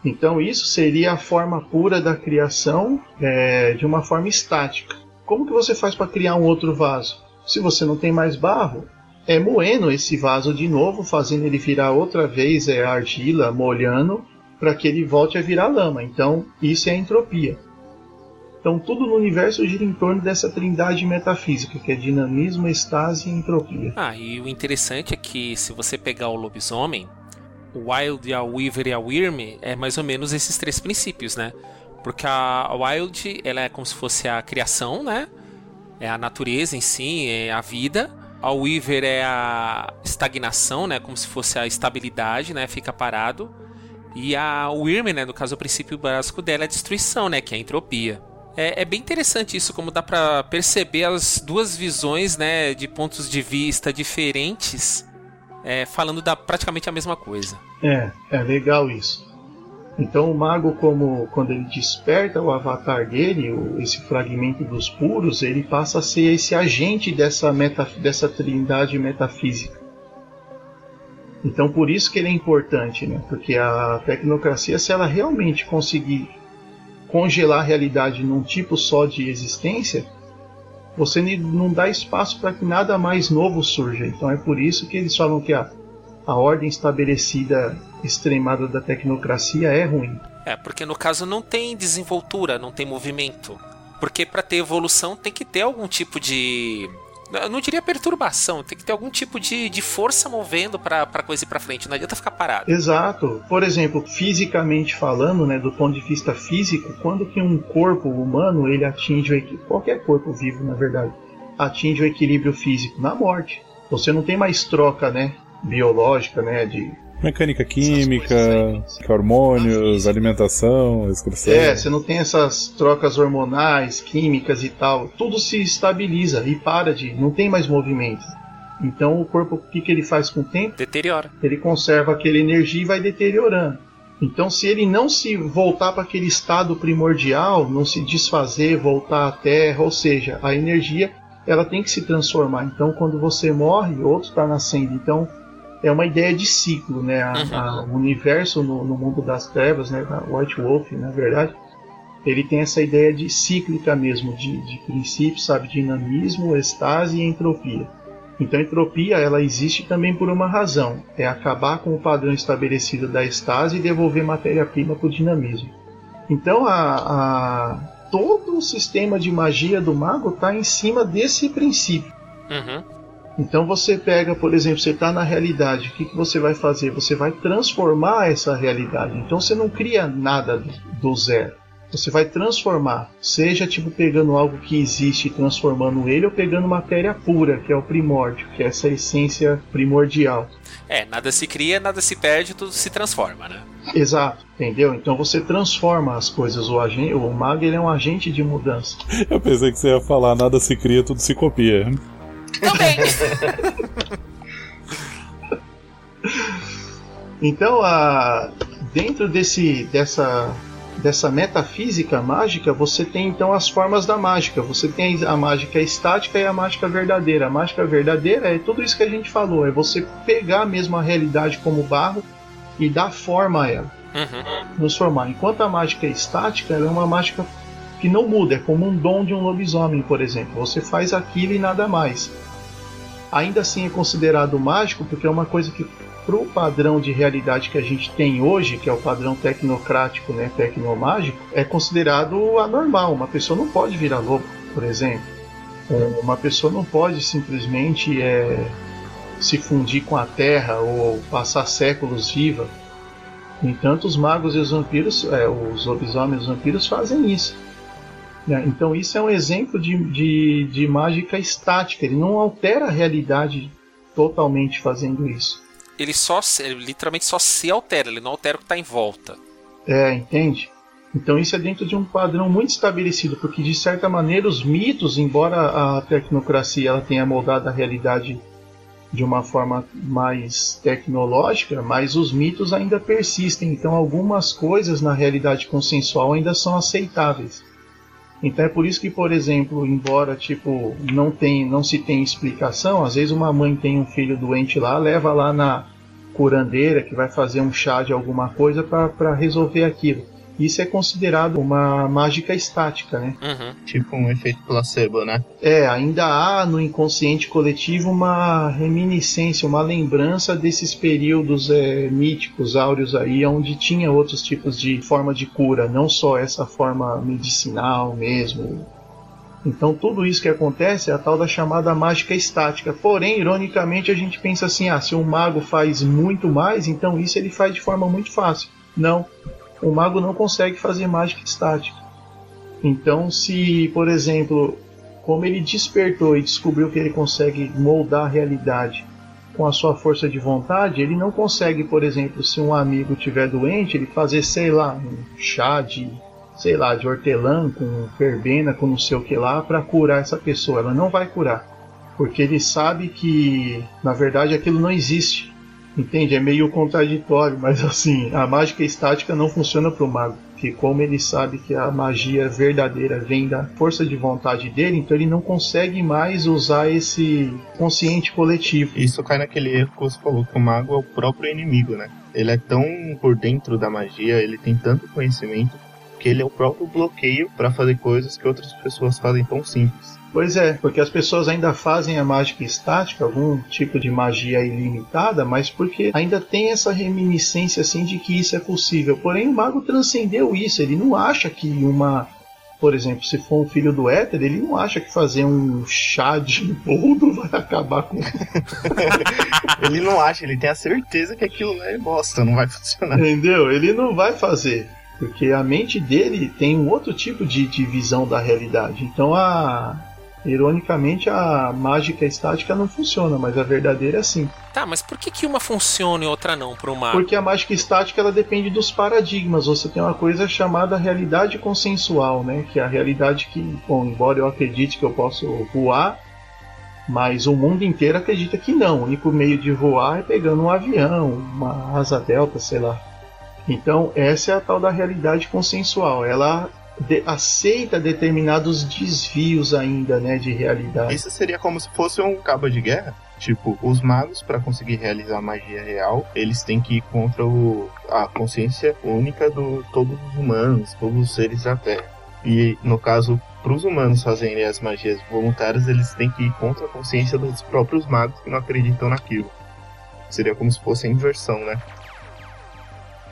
Então, isso seria a forma pura da criação é, de uma forma estática. Como que você faz para criar um outro vaso? Se você não tem mais barro, é moendo esse vaso de novo, fazendo ele virar outra vez é argila, molhando, para que ele volte a virar lama. Então, isso é entropia. Então tudo no universo gira em torno dessa trindade metafísica, que é dinamismo, estase e entropia. Ah, e o interessante é que se você pegar o lobisomem, o Wild, a Weaver e a Wyrm é mais ou menos esses três princípios, né? Porque a Wild, ela é como se fosse a criação, né? É a natureza em si, é a vida. A Weaver é a estagnação, né? Como se fosse a estabilidade, né? Fica parado. E a Wyrm, né? No caso, o princípio básico dela é a destruição, né? Que é a entropia. É, é, bem interessante isso, como dá para perceber as duas visões, né, de pontos de vista diferentes, é, falando da praticamente a mesma coisa. É, é legal isso. Então o mago, como quando ele desperta o avatar dele, o, esse fragmento dos puros, ele passa a ser esse agente dessa, meta, dessa trindade metafísica. Então por isso que ele é importante, né? Porque a tecnocracia, se ela realmente conseguir congelar a realidade num tipo só de existência, você não dá espaço para que nada mais novo surja. Então é por isso que eles falam que a, a ordem estabelecida extremada da tecnocracia é ruim. É, porque no caso não tem desenvoltura, não tem movimento. Porque para ter evolução tem que ter algum tipo de eu não diria perturbação, tem que ter algum tipo de, de força movendo para a coisa ir para frente, não adianta ficar parado. Exato. Por exemplo, fisicamente falando, né, do ponto de vista físico, quando que um corpo humano ele atinge o equilíbrio, qualquer corpo vivo, na verdade, atinge o equilíbrio físico na morte. Você não tem mais troca, né, biológica, né, de Mecânica química, hormônios, alimentação, excreção. É, você não tem essas trocas hormonais, químicas e tal. Tudo se estabiliza e para de. não tem mais movimento. Então o corpo, o que, que ele faz com o tempo? Deteriora. Ele conserva aquela energia e vai deteriorando. Então, se ele não se voltar para aquele estado primordial, não se desfazer, voltar à Terra, ou seja, a energia ela tem que se transformar. Então, quando você morre, outro está nascendo. Então, é uma ideia de ciclo, né? A, uhum. a, o universo no, no, mundo das trevas, né? White Wolf, na verdade, ele tem essa ideia de cíclica mesmo, de, de princípio, sabe? Dinamismo, estase e entropia. Então, a entropia ela existe também por uma razão: é acabar com o padrão estabelecido da estase e devolver matéria-prima para o dinamismo. Então, a, a, todo o sistema de magia do mago está em cima desse princípio. Uhum. Então você pega, por exemplo, você está na realidade, o que, que você vai fazer? Você vai transformar essa realidade. Então você não cria nada do zero. Você vai transformar, seja tipo pegando algo que existe e transformando ele, ou pegando matéria pura, que é o primórdio, que é essa essência primordial. É, nada se cria, nada se perde, tudo se transforma, né? Exato, entendeu? Então você transforma as coisas. O, agente, o mago ele é um agente de mudança. Eu pensei que você ia falar nada se cria, tudo se copia. Também. então, a, dentro desse, dessa dessa metafísica mágica, você tem então as formas da mágica. Você tem a mágica estática e a mágica verdadeira. A mágica verdadeira é tudo isso que a gente falou, é você pegar mesmo a realidade como barro e dar forma a ela, Uhum. nos formar. Enquanto a mágica estática ela é uma mágica que não muda, é como um dom de um lobisomem, por exemplo. Você faz aquilo e nada mais. Ainda assim é considerado mágico porque é uma coisa que pro padrão de realidade que a gente tem hoje, que é o padrão tecnocrático, né, tecnomágico, é considerado anormal. Uma pessoa não pode virar lobo, por exemplo. Uma pessoa não pode simplesmente é, se fundir com a terra ou passar séculos viva. Entanto, os magos e os vampiros, é, os lobisomens e os vampiros fazem isso. Né? Então, isso é um exemplo de, de, de mágica estática. Ele não altera a realidade totalmente fazendo isso. Ele só se- ele literalmente só se altera, ele não altera o que tá em volta. É, entende? Então isso é dentro de um padrão muito estabelecido, porque de certa maneira os mitos, embora a tecnocracia ela tenha moldado a realidade de uma forma mais tecnológica, mas os mitos ainda persistem. Então algumas coisas na realidade consensual ainda são aceitáveis. Então é por isso que, por exemplo, embora tipo não tem, não se tem explicação, às vezes uma mãe tem um filho doente lá, leva lá na curandeira que vai fazer um chá de alguma coisa para resolver aquilo. Isso é considerado uma mágica estática, né? Uhum. Tipo um efeito placebo, né? É, ainda há no inconsciente coletivo uma reminiscência, uma lembrança desses períodos é, míticos, áureos aí, onde tinha outros tipos de forma de cura, não só essa forma medicinal mesmo. Então tudo isso que acontece é a tal da chamada mágica estática. Porém, ironicamente, a gente pensa assim, ah, se um mago faz muito mais, então isso ele faz de forma muito fácil. Não, o mago não consegue fazer mágica estática. Então, se, por exemplo, como ele despertou e descobriu que ele consegue moldar a realidade com a sua força de vontade, ele não consegue, por exemplo, se um amigo tiver doente, ele fazer, sei lá, um chá de, sei lá, de hortelã com verbena, com não sei o que lá, para curar essa pessoa. Ela não vai curar, porque ele sabe que, na verdade, aquilo não existe. Entende? É meio contraditório, mas assim, a mágica estática não funciona para o mago. Que como ele sabe que a magia verdadeira vem da força de vontade dele, então ele não consegue mais usar esse consciente coletivo. Isso cai naquele erro que você falou, que o mago é o próprio inimigo, né? Ele é tão por dentro da magia, ele tem tanto conhecimento, que ele é o próprio bloqueio para fazer coisas que outras pessoas fazem tão simples. Pois é, porque as pessoas ainda fazem a mágica estática, algum tipo de magia ilimitada, mas porque ainda tem essa reminiscência assim de que isso é possível. Porém, o mago transcendeu isso, ele não acha que uma. Por exemplo, se for um filho do éter, ele não acha que fazer um chá de boldo vai acabar com. ele não acha, ele tem a certeza que aquilo é bosta, não vai funcionar. Entendeu? Ele não vai fazer. Porque a mente dele tem um outro tipo de, de visão da realidade. Então a. Ironicamente, a mágica estática não funciona, mas a verdadeira é sim. Tá, mas por que, que uma funciona e outra não pro mago? Porque a mágica estática ela depende dos paradigmas. Você tem uma coisa chamada realidade consensual, né? Que é a realidade que, bom, embora eu acredite que eu posso voar, mas o mundo inteiro acredita que não. O único meio de voar é pegando um avião, uma asa delta, sei lá. Então, essa é a tal da realidade consensual. Ela de, aceita determinados desvios ainda, né, de realidade. Isso seria como se fosse um cabo de guerra? Tipo, os magos, para conseguir realizar magia real, eles têm que ir contra o, a consciência única de todos os humanos, todos os seres da Terra. E, no caso, para os humanos fazerem as magias voluntárias, eles têm que ir contra a consciência dos próprios magos que não acreditam naquilo. Seria como se fosse a inversão, né?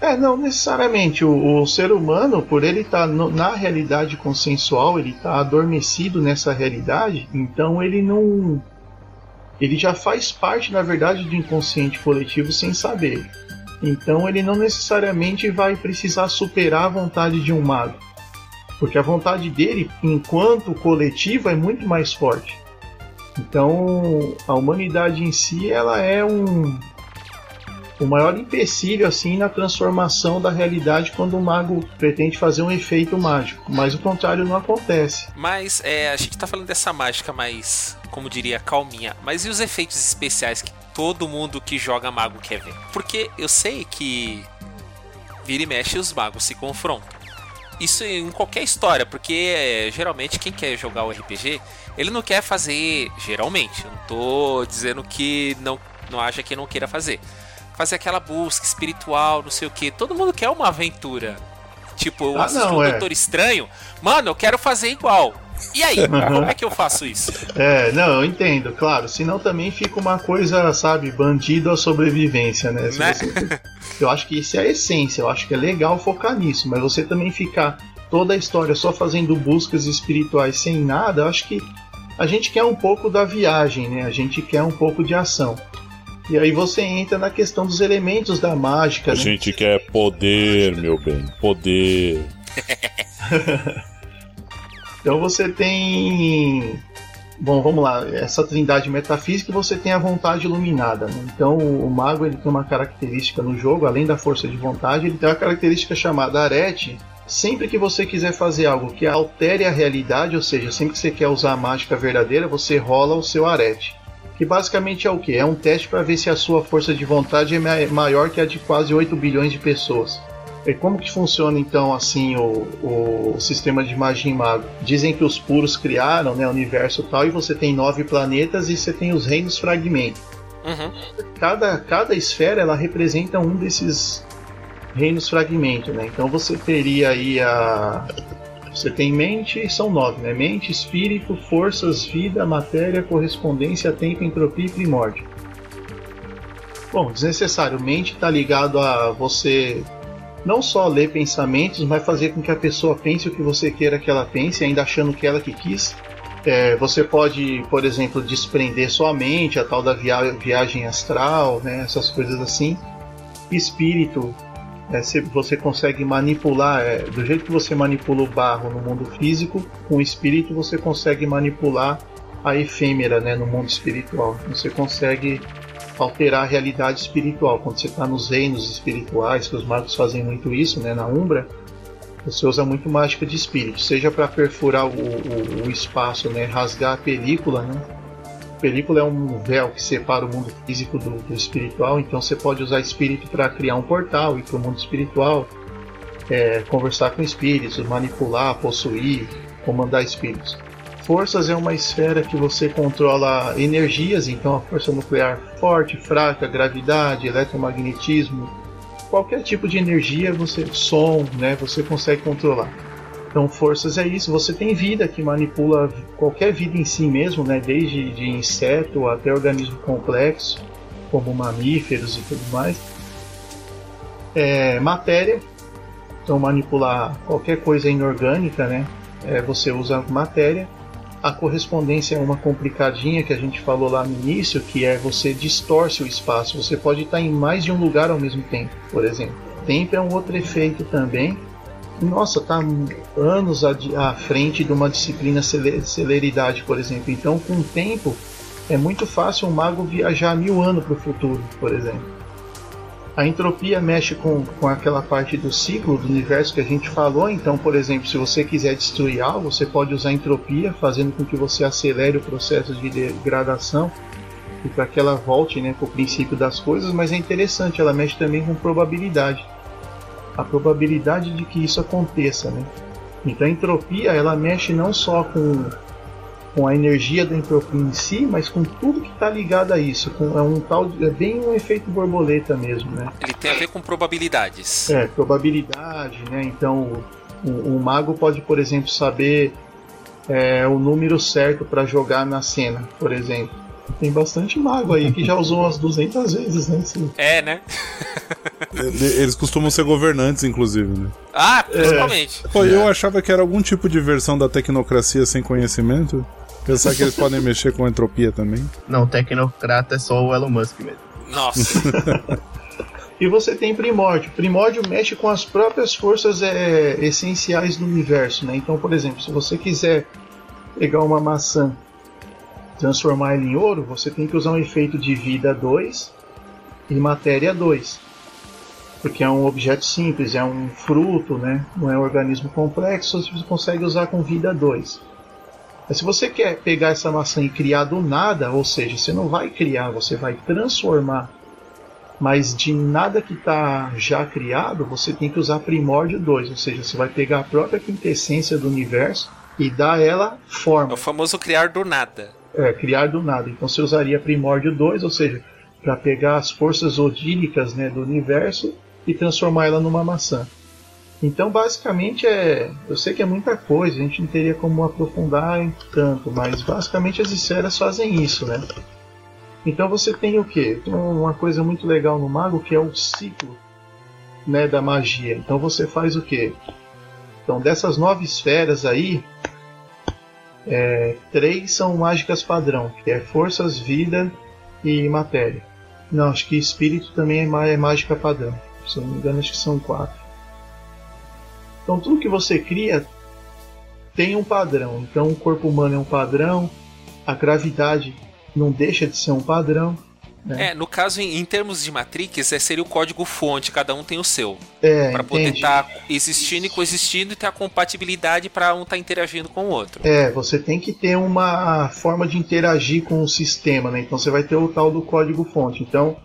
É, não necessariamente. O, o ser humano, por ele estar tá na realidade consensual, ele está adormecido nessa realidade, então ele não. Ele já faz parte, na verdade, do inconsciente coletivo sem saber. Então ele não necessariamente vai precisar superar a vontade de um mago. Porque a vontade dele, enquanto coletivo, é muito mais forte. Então a humanidade em si ela é um, o maior empecilho assim na transformação da realidade quando o mago pretende fazer um efeito mágico, mas o contrário não acontece. Mas é, a gente tá falando dessa mágica mais, como diria, calminha. Mas e os efeitos especiais que todo mundo que joga mago quer ver? Porque eu sei que vira e mexe os magos se confrontam. isso em qualquer história, porque é, geralmente quem quer jogar o RPG, ele não quer fazer. Geralmente, eu não tô dizendo que não, não acha que não queira fazer. Fazer aquela busca espiritual, não sei o que. Todo mundo quer uma aventura. Tipo, eu Ah, assisti não, o é. Doutor Estranho. Mano, eu quero fazer igual. E aí, como é que eu faço isso? É, não, eu entendo, claro. Senão também fica uma coisa, sabe, bandido à sobrevivência, né? Né? você- eu acho que isso é a essência, eu acho que é legal focar nisso, mas você também ficar toda a história só fazendo buscas espirituais sem nada, eu acho que a gente quer um pouco da viagem, né? A gente quer um pouco de ação. E aí você entra na questão dos elementos da mágica, A né? gente quer poder, meu bem. Poder. Então você tem. Bom, vamos lá. Essa trindade metafísica você tem a vontade iluminada. né? Então o mago ele tem uma característica no jogo, além da força de vontade, ele tem uma característica chamada arete. Sempre que você quiser fazer algo que altere a realidade, ou seja, sempre que você quer usar a mágica verdadeira, você rola o seu arete. Que basicamente é o que? É um teste para ver se a sua força de vontade é ma- maior que a de quase 8 bilhões de pessoas. E como que funciona então assim o, o sistema de magia em mago? Dizem que os puros criaram né, o universo tal e você tem nove planetas e você tem os reinos fragmentos. Uhum. Cada, cada esfera ela representa um desses reinos fragmentos, né? Então você teria aí a você tem mente, são nove, né? Mente, espírito, forças, vida, matéria, correspondência, tempo, entropia e primórdio. Bom, desnecessário. Mente está ligado a você não só ler pensamentos, mas fazer com que a pessoa pense o que você queira que ela pense, ainda achando que ela que quis. É, você pode, por exemplo, desprender sua mente, a tal da via- viagem astral, né, essas coisas assim. Espírito, é, se- você consegue manipular, é, do jeito que você manipula o barro no mundo físico, com o espírito você consegue manipular a efêmera né, no mundo espiritual. Você consegue alterar a realidade espiritual. Quando você está nos reinos espirituais, que os magos fazem muito isso, né, na Umbra, você usa muito mágica de espírito, seja para perfurar o, o- o espaço, né, rasgar a película, né. Película é um véu que separa o mundo físico do, do espiritual, então você pode usar espírito para criar um portal, ir para o mundo espiritual, é, conversar com espíritos, manipular, possuir, comandar espíritos. Forças é uma esfera que você controla energias, então a força nuclear forte, fraca, gravidade, eletromagnetismo, qualquer tipo de energia, você som, né, você consegue controlar. Então forças é isso. Você tem vida que manipula qualquer vida em si mesmo, né, desde de inseto até organismo complexo, como mamíferos e tudo mais. É, matéria, então manipular qualquer coisa inorgânica, né, é, você usa matéria. A correspondência é uma complicadinha que a gente falou lá no início, que é você distorce o espaço. Você pode estar em mais de um lugar ao mesmo tempo, por exemplo. Tempo é um outro efeito também. Nossa, tá anos à frente de uma disciplina cele- celeridade, por exemplo. Então, com o tempo, é muito fácil um mago viajar mil anos para o futuro, por exemplo. A entropia mexe com, com aquela parte do ciclo do universo que a gente falou. Então, por exemplo, se você quiser destruir algo, você pode usar entropia, fazendo com que você acelere o processo de degradação e para que ela volte né, para o princípio das coisas. Mas é interessante, ela mexe também com probabilidade. A probabilidade de que isso aconteça. Né? Então, a entropia ela mexe não só com com a energia da entropia em si, mas com tudo que está ligado a isso. Com, é um tal, de- é bem um efeito borboleta mesmo, né? Ele tem a ver com probabilidades. É, probabilidade, né? Então o, o- o mago pode, por exemplo, saber é, o número certo para jogar na cena, por exemplo. Tem bastante mago aí que já usou umas 200 vezes, né? Esse- É, né? Eles costumam ser governantes, inclusive, né? Ah, principalmente. Pô, eu achava que era algum tipo de versão da tecnocracia sem conhecimento. Pensar que eles podem mexer com entropia também. Não, tecnocrata é só o Elon Musk mesmo. Nossa. E você tem primórdio. Primórdio mexe com as próprias forças é, essenciais do universo, né? Então, por exemplo, se você quiser pegar uma maçã, transformar ela em ouro, você tem que usar um efeito de vida 2 e matéria 2. Porque é um objeto simples, é um fruto, né? Não é um organismo complexo, você consegue usar com vida 2. Mas se você quer pegar essa maçã e criar do nada, ou seja, você não vai criar, você vai transformar Mas de nada que está já criado, você tem que usar primórdio 2, ou seja, você vai pegar a própria quintessência do universo e dar ela É forma. o famoso criar do nada. É, criar do nada. Então você usaria primórdio 2, ou seja, para pegar as forças odíricas né, do universo e transformar ela numa maçã. Então basicamente é. Eu sei que é muita coisa, a gente não teria como aprofundar tanto, mas basicamente as esferas fazem isso, né? Então você tem o que? Uma coisa muito legal no mago que é o ciclo né, da magia. Então você faz o que? Então dessas nove esferas aí, é, três são mágicas padrão, que é forças, vida e matéria. Não, acho que espírito também é, má- é mágica padrão. Se não me engano, acho que são quatro. Então tudo que você cria tem um padrão. Então o corpo humano é um padrão, a gravidade não deixa de ser um padrão. É. É, no caso, em, em termos de Matrix, é, seria o código fonte, cada um tem o seu. É, Pra poder estar existindo e coexistindo e ter a compatibilidade pra um estar interagindo com o outro. É, você tem que ter uma forma de interagir com o sistema, né? Então você vai ter o tal do código fonte. Então,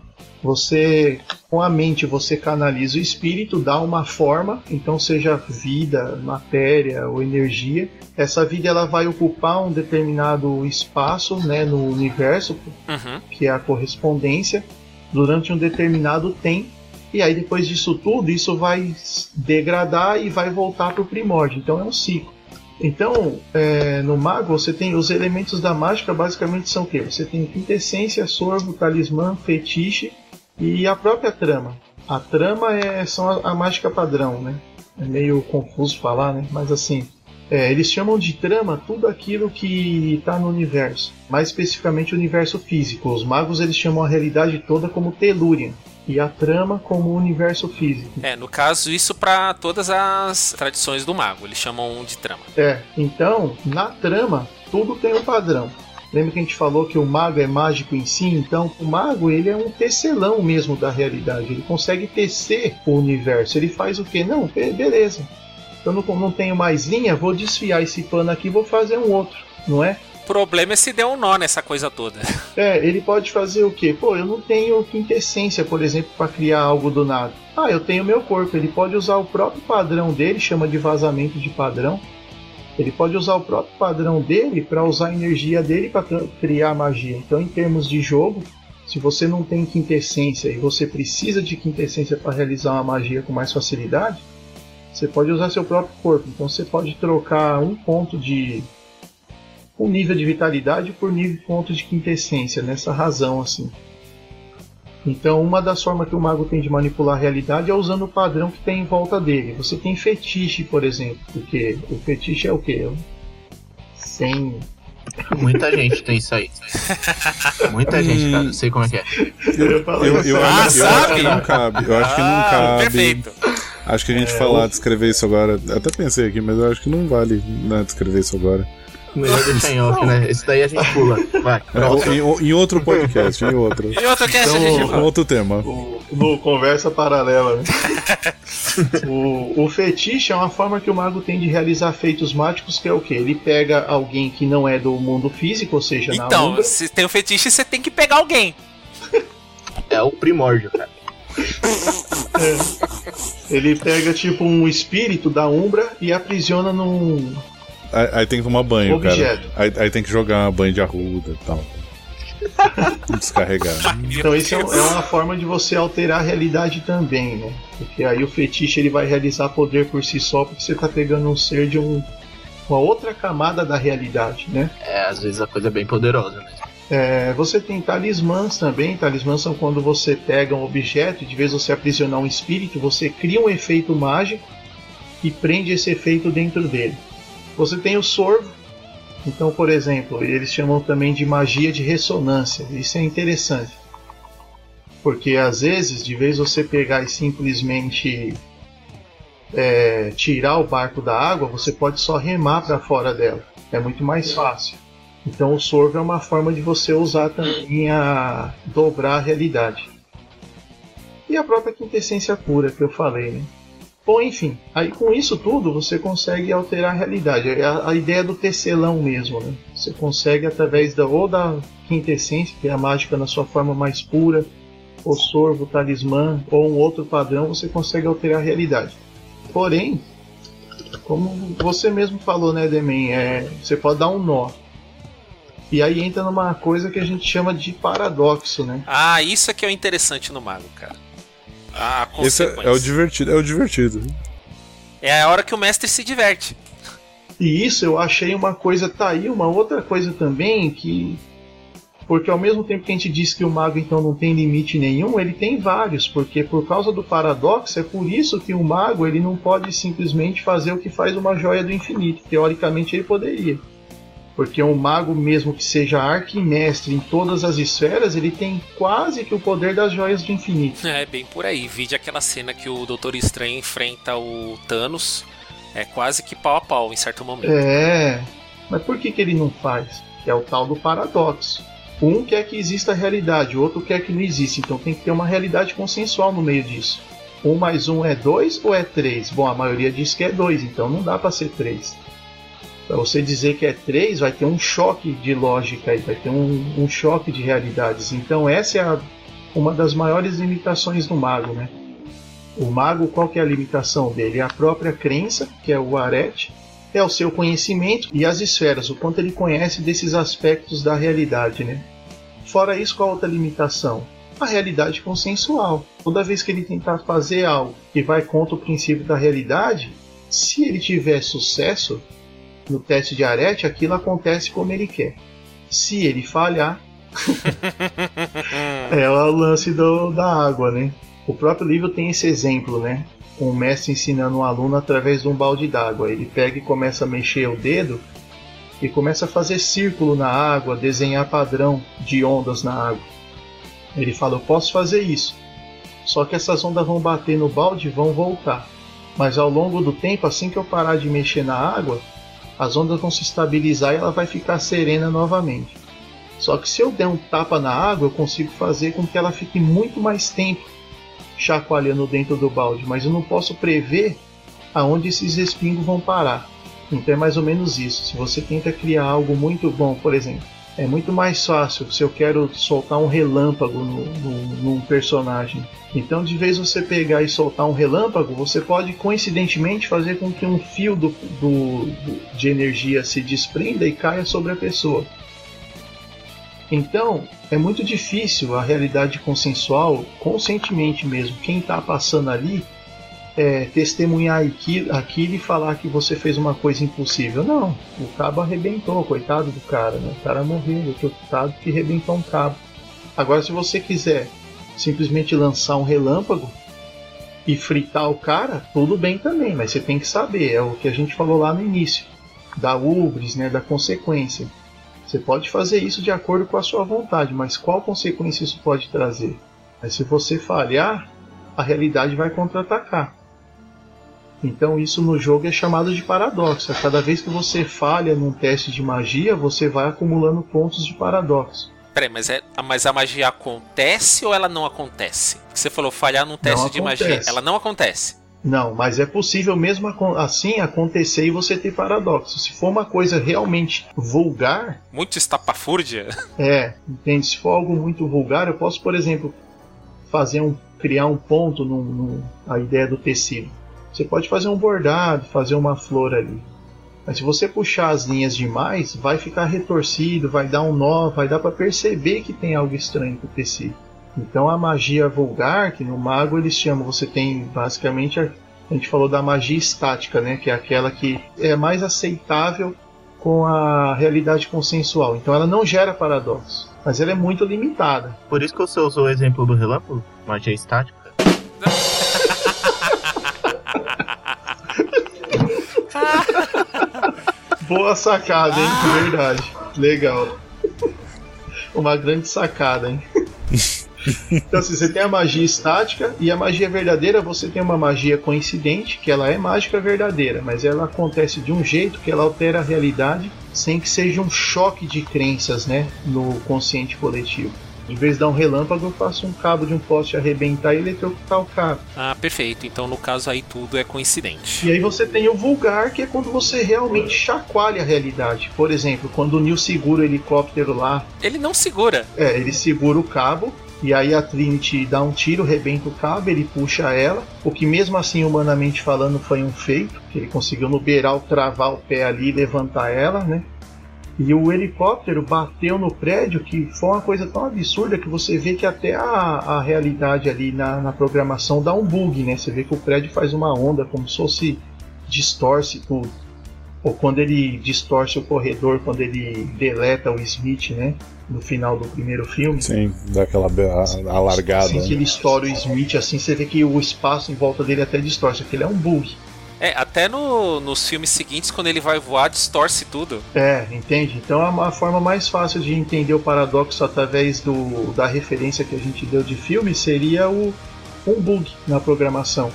você com a mente você canaliza o espírito, dá uma forma, então seja vida, matéria ou energia. Essa vida ela vai ocupar um determinado espaço, né, no universo, Uhum. que é a correspondência, durante um determinado tempo. E aí depois disso tudo, isso vai degradar e vai voltar para o primórdio. Então é um ciclo. Então, é, no mago você tem os elementos da mágica basicamente são o quê? Você tem quintessência, sorvo, talismã, fetiche e a própria trama. A trama é só a, a mágica padrão, né? É meio confuso falar, né? Mas assim, é, eles chamam de trama tudo aquilo que está no universo, mais especificamente o universo físico. Os magos eles chamam a realidade toda como telúria e a trama como o universo físico. É, no caso, isso pra todas as tradições do mago, eles chamam de trama. É, então na trama tudo tem um padrão. Lembra que a gente falou que o mago é mágico em si? Então o mago ele é um tecelão mesmo da realidade. Ele consegue tecer o universo. Ele faz o que? Não, be- beleza. Eu não, não tenho mais linha, vou desfiar esse pano aqui e vou fazer um outro, não é? O problema é se der um nó nessa coisa toda. É, ele pode fazer o quê? Pô, eu não tenho quintessência, por exemplo, para criar algo do nada. Ah, eu tenho meu corpo. Ele pode usar o próprio padrão dele, chama de vazamento de padrão. Ele pode usar o próprio padrão dele para usar a energia dele para criar magia. Então, em termos de jogo, se você não tem quintessência e você precisa de quintessência para realizar uma magia com mais facilidade, você pode usar seu próprio corpo. Então, você pode trocar um ponto de um nível de vitalidade por nível ponto de quintessência, nessa razão assim. Então, uma das formas que o mago tem de manipular a realidade é usando o padrão que tem em volta dele. Você tem fetiche, por exemplo, porque o fetiche é o quê? Sem. Muita gente tem isso aí. Muita gente, cara. Eu sei como é que é. Eu, Eu? Ah, acho, eu acho sabe? que não cabe. Eu acho que não Ah, cabe. Perfeito. Acho que a gente falar, descrever isso agora. Até pensei aqui, mas eu acho que não vale né, descrever isso agora. Melhor deixar em off, né? Esse daí a gente pula. Vai, É, próximo. em, em outro podcast, em outro. E outro cast a Então, gente Um outro tema. O- no conversa paralela. Né? o, o fetiche é uma forma que o mago tem de realizar feitos mágicos, que é o que? Ele pega alguém que não é do mundo físico, ou seja, na Então, se tem o fetiche, você tem que pegar alguém. É o primórdio, cara. ele pega tipo um espírito da umbra e aprisiona num, Aí, aí tem que tomar banho, Objeto. cara. Aí, aí tem que jogar banho de arruda e tal. Descarregar. Então isso é, é uma forma de você alterar a realidade também, né? Porque aí o fetiche ele vai realizar poder por si só, porque você tá pegando um ser de um, uma outra camada da realidade, né? É, às vezes a coisa é bem poderosa mesmo. É, você tem talismãs também. Talismãs são quando você pega um objeto e de vez você aprisionar um espírito, você cria um efeito mágico e prende esse efeito dentro dele. Você tem o sorvo. Então, por exemplo, eles chamam também de magia de ressonância. Isso é interessante. Porque às vezes, de vez você pegar e simplesmente é, tirar o barco da água, você pode só remar para fora dela. É muito mais fácil. Então o sorvo é uma forma de você usar também a dobrar a realidade. E a própria quintessência pura que eu falei, né? Bom, enfim, aí com isso tudo você consegue alterar a realidade. É a, a ideia do tecelão mesmo, né? Você consegue através da ou da quintessência, que é a mágica na sua forma mais pura, o sorvo, talismã ou um outro padrão, você consegue alterar a realidade. Porém, como você mesmo falou, né, Demen, é, você pode dar um nó. E aí entra numa coisa que a gente chama de paradoxo, né? Ah, isso é que é o interessante no mago, cara. A Esse é, é o divertido, é o divertido. É a hora que o mestre se diverte. E isso eu achei uma coisa, tá aí uma outra coisa também que porque ao mesmo tempo que a gente diz que o mago então não tem limite nenhum, ele tem vários, porque por causa do paradoxo é por isso que o mago ele não pode simplesmente fazer o que faz uma joia do infinito. Teoricamente ele poderia. Porque um mago mesmo que seja arquimestre em todas as esferas, ele tem quase que o poder das joias do infinito. É, bem por aí. Vide aquela cena que o Doutor Estranho enfrenta o Thanos, é quase que pau a pau em certo momento. É, mas por que, que ele não faz? É o tal do paradoxo. Um quer que exista a realidade, o outro quer que não exista. Então tem que ter uma realidade consensual no meio disso. Um mais um é dois ou é três? Bom, a maioria diz que é dois, então não dá para ser três. Para você dizer que é três, vai ter um choque de lógica aí, vai ter um, um choque de realidades. Então essa é a, uma das maiores limitações do mago, né? O mago, qual que é a limitação dele? É a própria crença, que é o arete, é o seu conhecimento e as esferas, o quanto ele conhece desses aspectos da realidade, né? Fora isso, qual outra limitação? A realidade consensual. Toda vez que ele tentar fazer algo que vai contra o princípio da realidade, se ele tiver sucesso no teste de arete, aquilo acontece como ele quer. Se ele falhar, é o lance do, da água, né? O próprio livro tem esse exemplo, né? um mestre ensinando um aluno através de um balde d'água. Ele pega e começa a mexer o dedo e começa a fazer círculo na água, desenhar padrão de ondas na água. Ele fala: Eu posso fazer isso, só que essas ondas vão bater no balde e vão voltar. Mas ao longo do tempo, assim que eu parar de mexer na água, as ondas vão se estabilizar e ela vai ficar serena novamente. Só que se eu der um tapa na água, eu consigo fazer com que ela fique muito mais tempo chacoalhando dentro do balde, mas eu não posso prever aonde esses respingos vão parar. Então é mais ou menos isso. Se você tenta criar algo muito bom, por exemplo, é muito mais fácil se eu quero soltar um relâmpago no, no, num personagem. Então, de vez você pegar e soltar um relâmpago, você pode coincidentemente fazer com que um fio do, do, do de energia se desprenda e caia sobre a pessoa. Então, é muito difícil a realidade consensual, conscientemente mesmo, quem está passando ali, é, testemunhar aquilo, aquilo e falar que você fez uma coisa impossível. Não, o cabo arrebentou, coitado do cara, né? O cara morreu, coitado que arrebentou um cabo. Agora, se você quiser simplesmente lançar um relâmpago e fritar o cara, tudo bem também, mas você tem que saber, é o que a gente falou lá no início, da ubris, né, da consequência. Você pode fazer isso de acordo com a sua vontade, mas qual consequência isso pode trazer? Mas se você falhar, a realidade vai contra-atacar. Então isso no jogo é chamado de paradoxo. Cada vez que você falha num teste de magia, você vai acumulando pontos de paradoxo. Peraí, mas, é, mas a magia acontece ou ela não acontece? Você falou falhar num teste de magia. Ela não acontece. Não, mas é possível mesmo assim acontecer e você ter paradoxo. Se for uma coisa realmente vulgar. Muito estapafúrdia? É, entende? Se for algo muito vulgar, eu posso, por exemplo, fazer um. criar um ponto num, num, a ideia do tecido. Você pode fazer um bordado, fazer uma flor ali. Mas se você puxar as linhas demais, vai ficar retorcido, vai dar um nó, vai dar para perceber que tem algo estranho com o tecido. Então a magia vulgar, que no mago eles chamam, você tem basicamente a, a gente falou da magia estática, né, que é aquela que é mais aceitável com a realidade consensual. Então ela não gera paradoxo, mas ela é muito limitada. Por isso que você usou o exemplo do relâmpago, magia estática. Boa sacada, hein? Verdade. Legal. Uma grande sacada, hein? Então, assim, você tem a magia estática e a magia verdadeira, você tem uma magia coincidente, que ela é mágica verdadeira, mas ela acontece de um jeito que ela altera a realidade sem que seja um choque de crenças, né, no consciente coletivo. Em vez de dar um relâmpago, eu faço um cabo de um poste arrebentar e eletrocutar o cabo. Ah, perfeito. Então, no caso aí, tudo é coincidente. E aí você tem o vulgar, que é quando você realmente chacoalha a realidade. Por exemplo, quando o Neil segura o helicóptero lá. Ele não segura. É, ele segura o cabo E aí a Trinity dá um tiro, rebenta o cabo, ele puxa ela, o que mesmo assim, humanamente falando, foi um feito, que ele conseguiu no beiral travar o pé ali e levantar ela, né? E o helicóptero bateu no prédio, que foi uma coisa tão absurda que você vê que até a, a realidade ali na, na programação dá um bug, né? Você vê que o prédio faz uma onda, como se fosse distorce tudo. Ou quando ele distorce o corredor, quando ele deleta o Smith, né? No final do primeiro filme. Sim, dá aquela alargada. Assim né? que ele estoura o Smith, assim, você vê que o espaço em volta dele até distorce. Aquele é um bug. É, até no, nos filmes seguintes, quando ele vai voar, distorce tudo. É, entende? Então a, a forma mais fácil de entender o paradoxo através do, da referência que a gente deu de filme seria o, um bug na programação.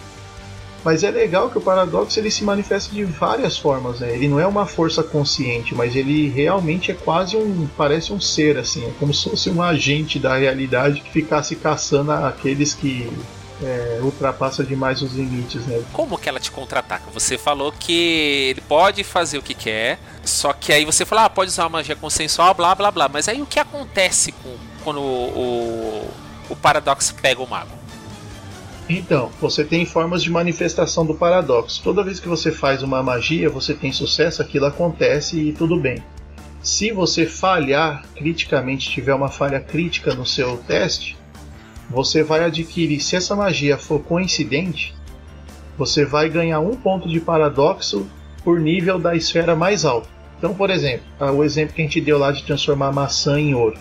Mas é legal que o paradoxo ele se manifesta de várias formas, né? Ele não é uma força consciente, mas ele realmente é quase um. parece um ser, assim, é como se fosse um agente da realidade que ficasse caçando aqueles que é, ultrapassa demais os limites, né? Como que ela te contra-ataca? Você falou que ele pode fazer o que quer, só que aí você fala, ah, pode usar uma magia consensual, blá blá blá. Mas aí o que acontece com, quando o, o, o paradoxo pega o mago? Então, você tem formas de manifestação do paradoxo. Toda vez que você faz uma magia, você tem sucesso, aquilo acontece e tudo bem. Se você falhar criticamente, tiver uma falha crítica no seu teste, você vai adquirir, se essa magia for coincidente, você vai ganhar um ponto de paradoxo por nível da esfera mais alta. Então, por exemplo, o exemplo que a gente deu lá de transformar maçã em ouro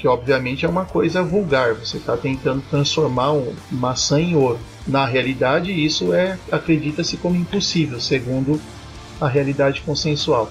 que obviamente é uma coisa vulgar. Você está tentando transformar uma maçã em ouro. Na realidade, isso é acredita-se como impossível, segundo a realidade consensual.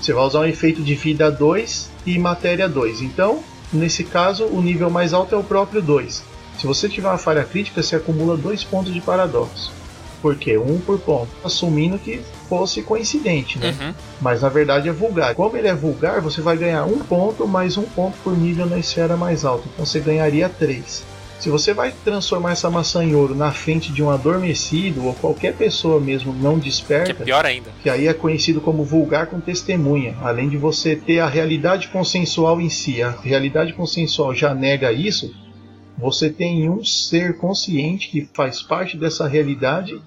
Você vai usar um efeito de vida 2 e matéria 2. Então, nesse caso, o nível mais alto é o próprio 2. Se você tiver uma falha crítica, você acumula dois pontos de paradoxo. Por quê? Um por ponto. Assumindo que fosse coincidente, né? Uhum. Mas na verdade é vulgar. Como ele é vulgar, você vai ganhar um ponto mais um ponto por nível na esfera mais alta. Então você ganharia três. Se você vai transformar essa maçã em ouro na frente de um adormecido ou qualquer pessoa mesmo não desperta, que é pior ainda. Que aí é conhecido como vulgar com testemunha. Além de você ter a realidade consensual em si, a realidade consensual já nega isso, você tem um ser consciente que faz parte dessa realidade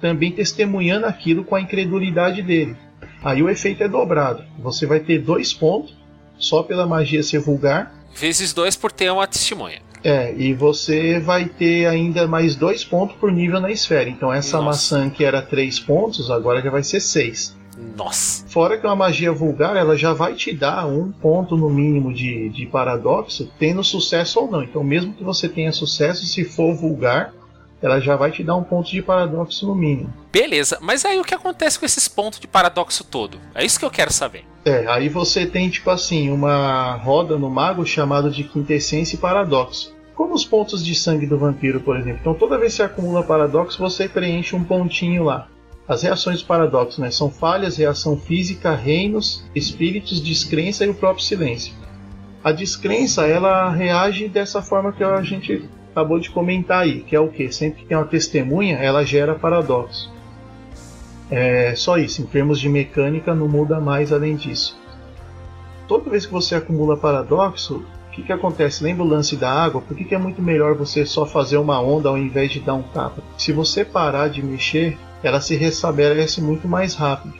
também testemunhando aquilo com a incredulidade dele. Aí o efeito é dobrado. Você vai ter dois pontos só pela magia ser vulgar. Vezes dois por ter uma testemunha. É, e você vai ter ainda mais dois pontos por nível na esfera. Então essa Nossa. maçã que era três pontos, agora já vai ser seis. Nossa. Fora que uma magia vulgar, ela já vai te dar um ponto no mínimo de, de paradoxo, tendo sucesso ou não. Então, mesmo que você tenha sucesso, se for vulgar, ela já vai te dar um ponto de paradoxo no mínimo. Beleza, mas aí o que acontece com esses pontos de paradoxo todo? É isso que eu quero saber. É, aí você tem tipo assim, uma roda no mago chamada de quintessência e paradoxo. Como os pontos de sangue do vampiro, por exemplo. Então toda vez que você acumula paradoxo, você preenche um pontinho lá. As reações do paradoxo né, são falhas, reação física, reinos, espíritos, descrença e o próprio silêncio. A descrença ela reage dessa forma que a gente acabou de comentar aí, que é o que? Sempre que tem uma testemunha, ela gera paradoxo. É só isso, em termos de mecânica não muda mais além disso. Toda vez que você acumula paradoxo, o que, que acontece? Lembra o lance da água? Por que, que é muito melhor você só fazer uma onda ao invés de dar um tapa? Se você parar de mexer, ela se restabelece muito mais rápido.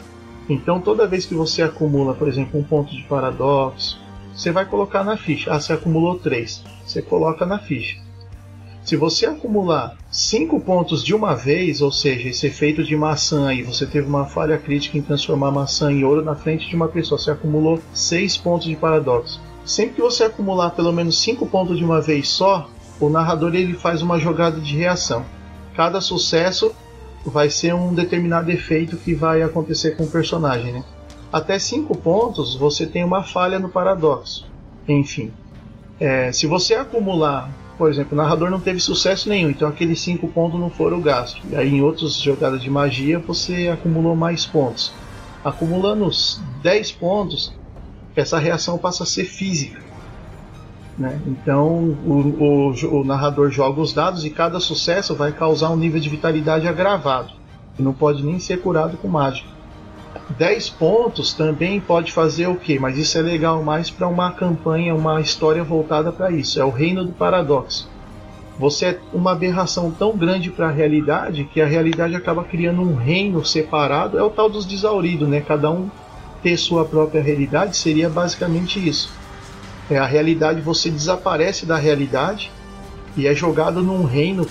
Então toda vez que você acumula, por exemplo, um ponto de paradoxo, você vai colocar na ficha. Ah, você acumulou 3. Você coloca na ficha. Se você acumular 5 pontos de uma vez, ou seja, esse efeito de maçã aí, você teve uma falha crítica em transformar maçã em ouro na frente de uma pessoa, você acumulou 6 pontos de paradoxo. Sempre que você acumular pelo menos 5 pontos de uma vez só, o narrador ele faz uma jogada de reação. Cada sucesso vai ser um determinado efeito que vai acontecer com o personagem. Né? Até 5 pontos você tem uma falha no paradoxo. Enfim, é, se você acumular por exemplo, o narrador não teve sucesso nenhum, então aqueles 5 pontos não foram gastos. E aí em outras jogadas de magia você acumulou mais pontos. Acumulando 10 pontos, essa reação passa a ser física. Né? Então o, o, o, narrador joga os dados e cada sucesso vai causar um nível de vitalidade agravado. E não pode nem ser curado com mágica. 10 pontos também pode fazer o quê? Mas isso é legal mais para uma campanha, uma história voltada para isso. É o reino do paradoxo. Você é uma aberração tão grande para a realidade que a realidade acaba criando um reino separado. É o tal dos desauridos, né? Cada um ter sua própria realidade seria basicamente isso. É a realidade, você desaparece da realidade e é jogado num reino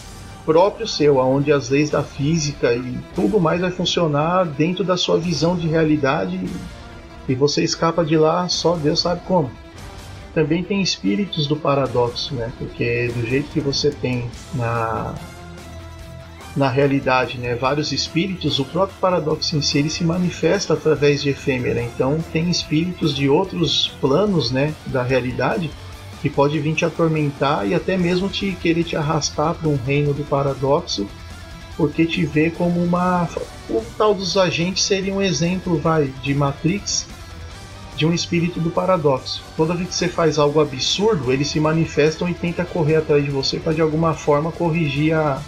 próprio seu, onde as leis da física e tudo mais vai funcionar dentro da sua visão de realidade e você escapa de lá só Deus sabe como. Também tem espíritos do paradoxo, né? Porque do jeito que você tem na na realidade, né, vários espíritos, o próprio paradoxo em si ele se manifesta através de efêmera. Então tem espíritos de outros planos, né, da realidade que pode vir te atormentar e até mesmo te querer te arrastar para um reino do paradoxo, porque te vê como uma o tal dos agentes seria um exemplo, vai, de Matrix, de um espírito do paradoxo. Toda vez que você faz algo absurdo, eles se manifestam e tentam correr atrás de você para de alguma forma corrigir a,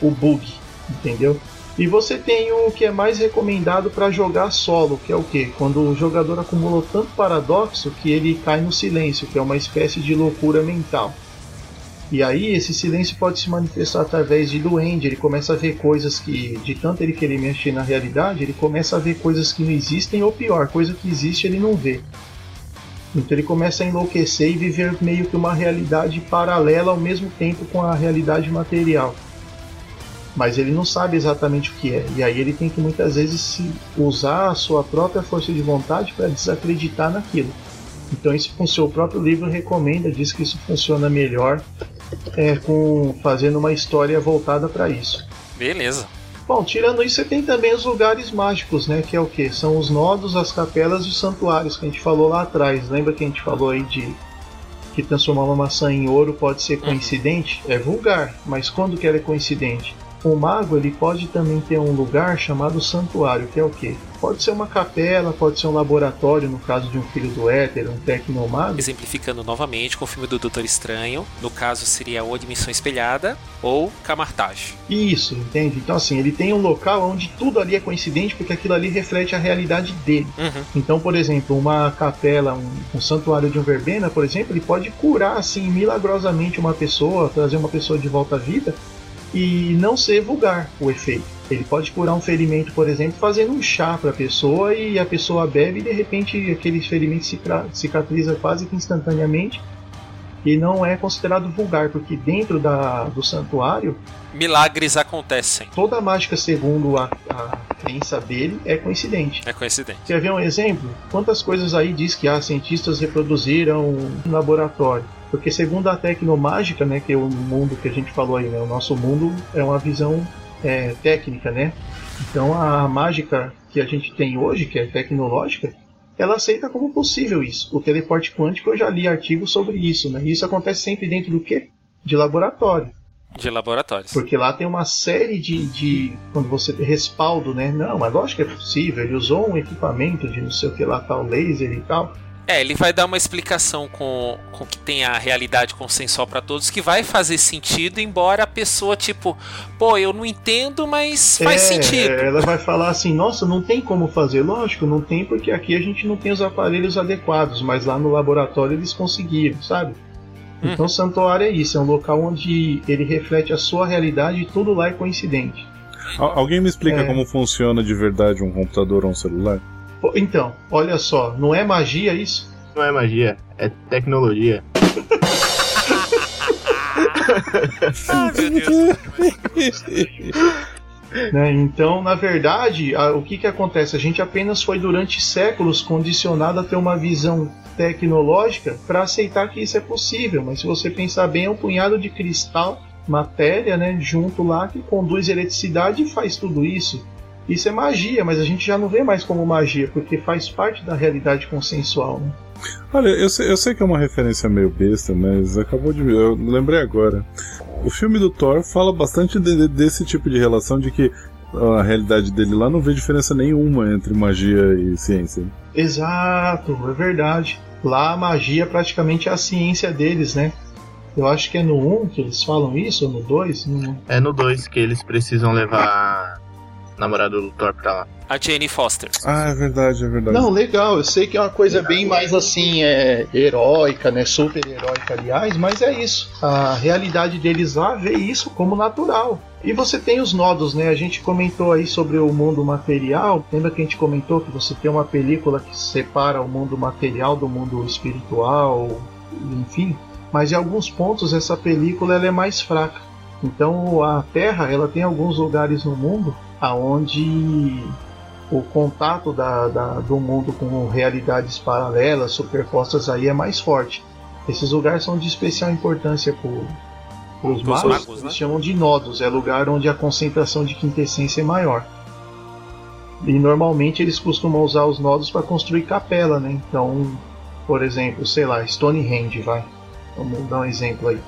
o bug, entendeu? E você tem o que é mais recomendado para jogar solo, que é o que? Quando o jogador acumulou tanto paradoxo que ele cai no silêncio, que é uma espécie de loucura mental. E aí esse silêncio pode se manifestar através de duende, ele começa a ver coisas que, de tanto ele querer mexer na realidade, ele começa a ver coisas que não existem, ou pior, coisa que existe ele não vê. Então ele começa a enlouquecer e viver meio que uma realidade paralela ao mesmo tempo com a realidade material mas ele não sabe exatamente o que é. E aí ele tem que muitas vezes usar a sua própria força de vontade para desacreditar naquilo. Então isso o seu próprio livro recomenda, diz que isso funciona melhor é, com fazendo uma história voltada para isso. Beleza. Bom, tirando isso, você tem também os lugares mágicos, né? Que é o que? São os nodos, as capelas e os santuários que a gente falou lá atrás. Lembra que a gente falou aí de que transformar uma maçã em ouro pode ser coincidente? É vulgar, mas quando que ela é coincidente? O mago ele pode também ter um lugar chamado santuário, que é o quê? Pode ser uma capela, pode ser um laboratório, no caso de um filho do éter, um tecnomago. Exemplificando novamente com o filme do Doutor Estranho, no caso seria ou Dimensão Espelhada ou Camartage. Isso, entende? Então assim, ele tem um local onde tudo ali é coincidente porque aquilo ali reflete a realidade dele. Uhum. Então, por exemplo, uma capela, um, um santuário de um verbena, por exemplo, ele pode curar assim milagrosamente uma pessoa, trazer uma pessoa de volta à vida e não ser vulgar o efeito. Ele pode curar um ferimento, por exemplo, fazendo um chá para a pessoa e a pessoa bebe e de repente aquele ferimento cicatriza quase que instantaneamente e não é considerado vulgar, porque dentro da, do santuário milagres acontecem. Toda a mágica, segundo a, a crença dele, é coincidente. É coincidente. Quer ver um exemplo? Quantas coisas aí diz que ah, cientistas reproduziram no laboratório? Porque segundo a tecnomágica, né, que é o mundo que a gente falou aí, né, o nosso mundo é uma visão é, técnica, né? Então a mágica que a gente tem hoje, que é tecnológica, ela aceita como possível isso. O teleporte quântico eu já li artigos sobre isso, né? E isso acontece sempre dentro do quê? De laboratório. De laboratórios. Porque lá tem uma série de, de. Quando você tem respaldo, né? Não, mas lógico que é possível. Ele usou um equipamento de não sei o que lá, tal laser e tal. É, ele vai dar uma explicação com, com que tem a realidade consensual para todos que vai fazer sentido, embora a pessoa, tipo, pô, eu não entendo, mas faz é, sentido. Ela vai falar assim, nossa, não tem como fazer. Lógico, não tem, porque aqui a gente não tem os aparelhos adequados, mas lá no laboratório eles conseguiram, sabe? Hum. Então, o santuário é isso, é um local onde ele reflete a sua realidade e tudo lá é coincidente. Alguém me explica é... como funciona de verdade um computador ou um celular? Então, olha só, não é magia isso? Não é magia, é tecnologia. ah, meu Deus. Né? Então, na verdade, a, o que, que acontece? A gente apenas foi durante séculos condicionado a ter uma visão tecnológica para aceitar que isso é possível. Mas se você pensar bem, é um punhado de cristal, matéria, né, junto lá que conduz eletricidade e faz tudo isso. Isso é magia, mas a gente já não vê mais como magia, porque faz parte da realidade consensual. Né? Olha, eu sei, eu sei que é uma referência meio besta, mas acabou de. Eu lembrei agora. O filme do Thor fala bastante de, de, desse tipo de relação de que a realidade dele lá não vê diferença nenhuma entre magia e ciência. Exato, é verdade. Lá a magia praticamente é a ciência deles, né? Eu acho que é no 1 que eles falam isso, ou no 2? É no 2 que eles precisam levar namorada do Thor pra lá. A Jane Foster. Ah, é verdade, é verdade. Não, legal. Eu sei que é uma coisa bem mais assim, é, heróica, né? Super heróica, aliás, mas é isso. A realidade deles lá vê isso como natural. E você tem os nodos, né? A gente comentou aí sobre o mundo material. Lembra que a gente comentou que você tem uma película que separa o mundo material do mundo espiritual, enfim. Mas em alguns pontos essa película ela é mais fraca. Então a Terra ela tem alguns lugares no mundo aonde o contato da, da, do mundo com realidades paralelas, superpostas aí é mais forte. Esses lugares são de especial importância para os magos, magos eles né? chamam de nodos, é lugar onde a concentração de quintessência é maior. E normalmente eles costumam usar os nodos para construir capela, né? Então, por exemplo, sei lá, Stonehenge, vai. Vamos dar um exemplo aí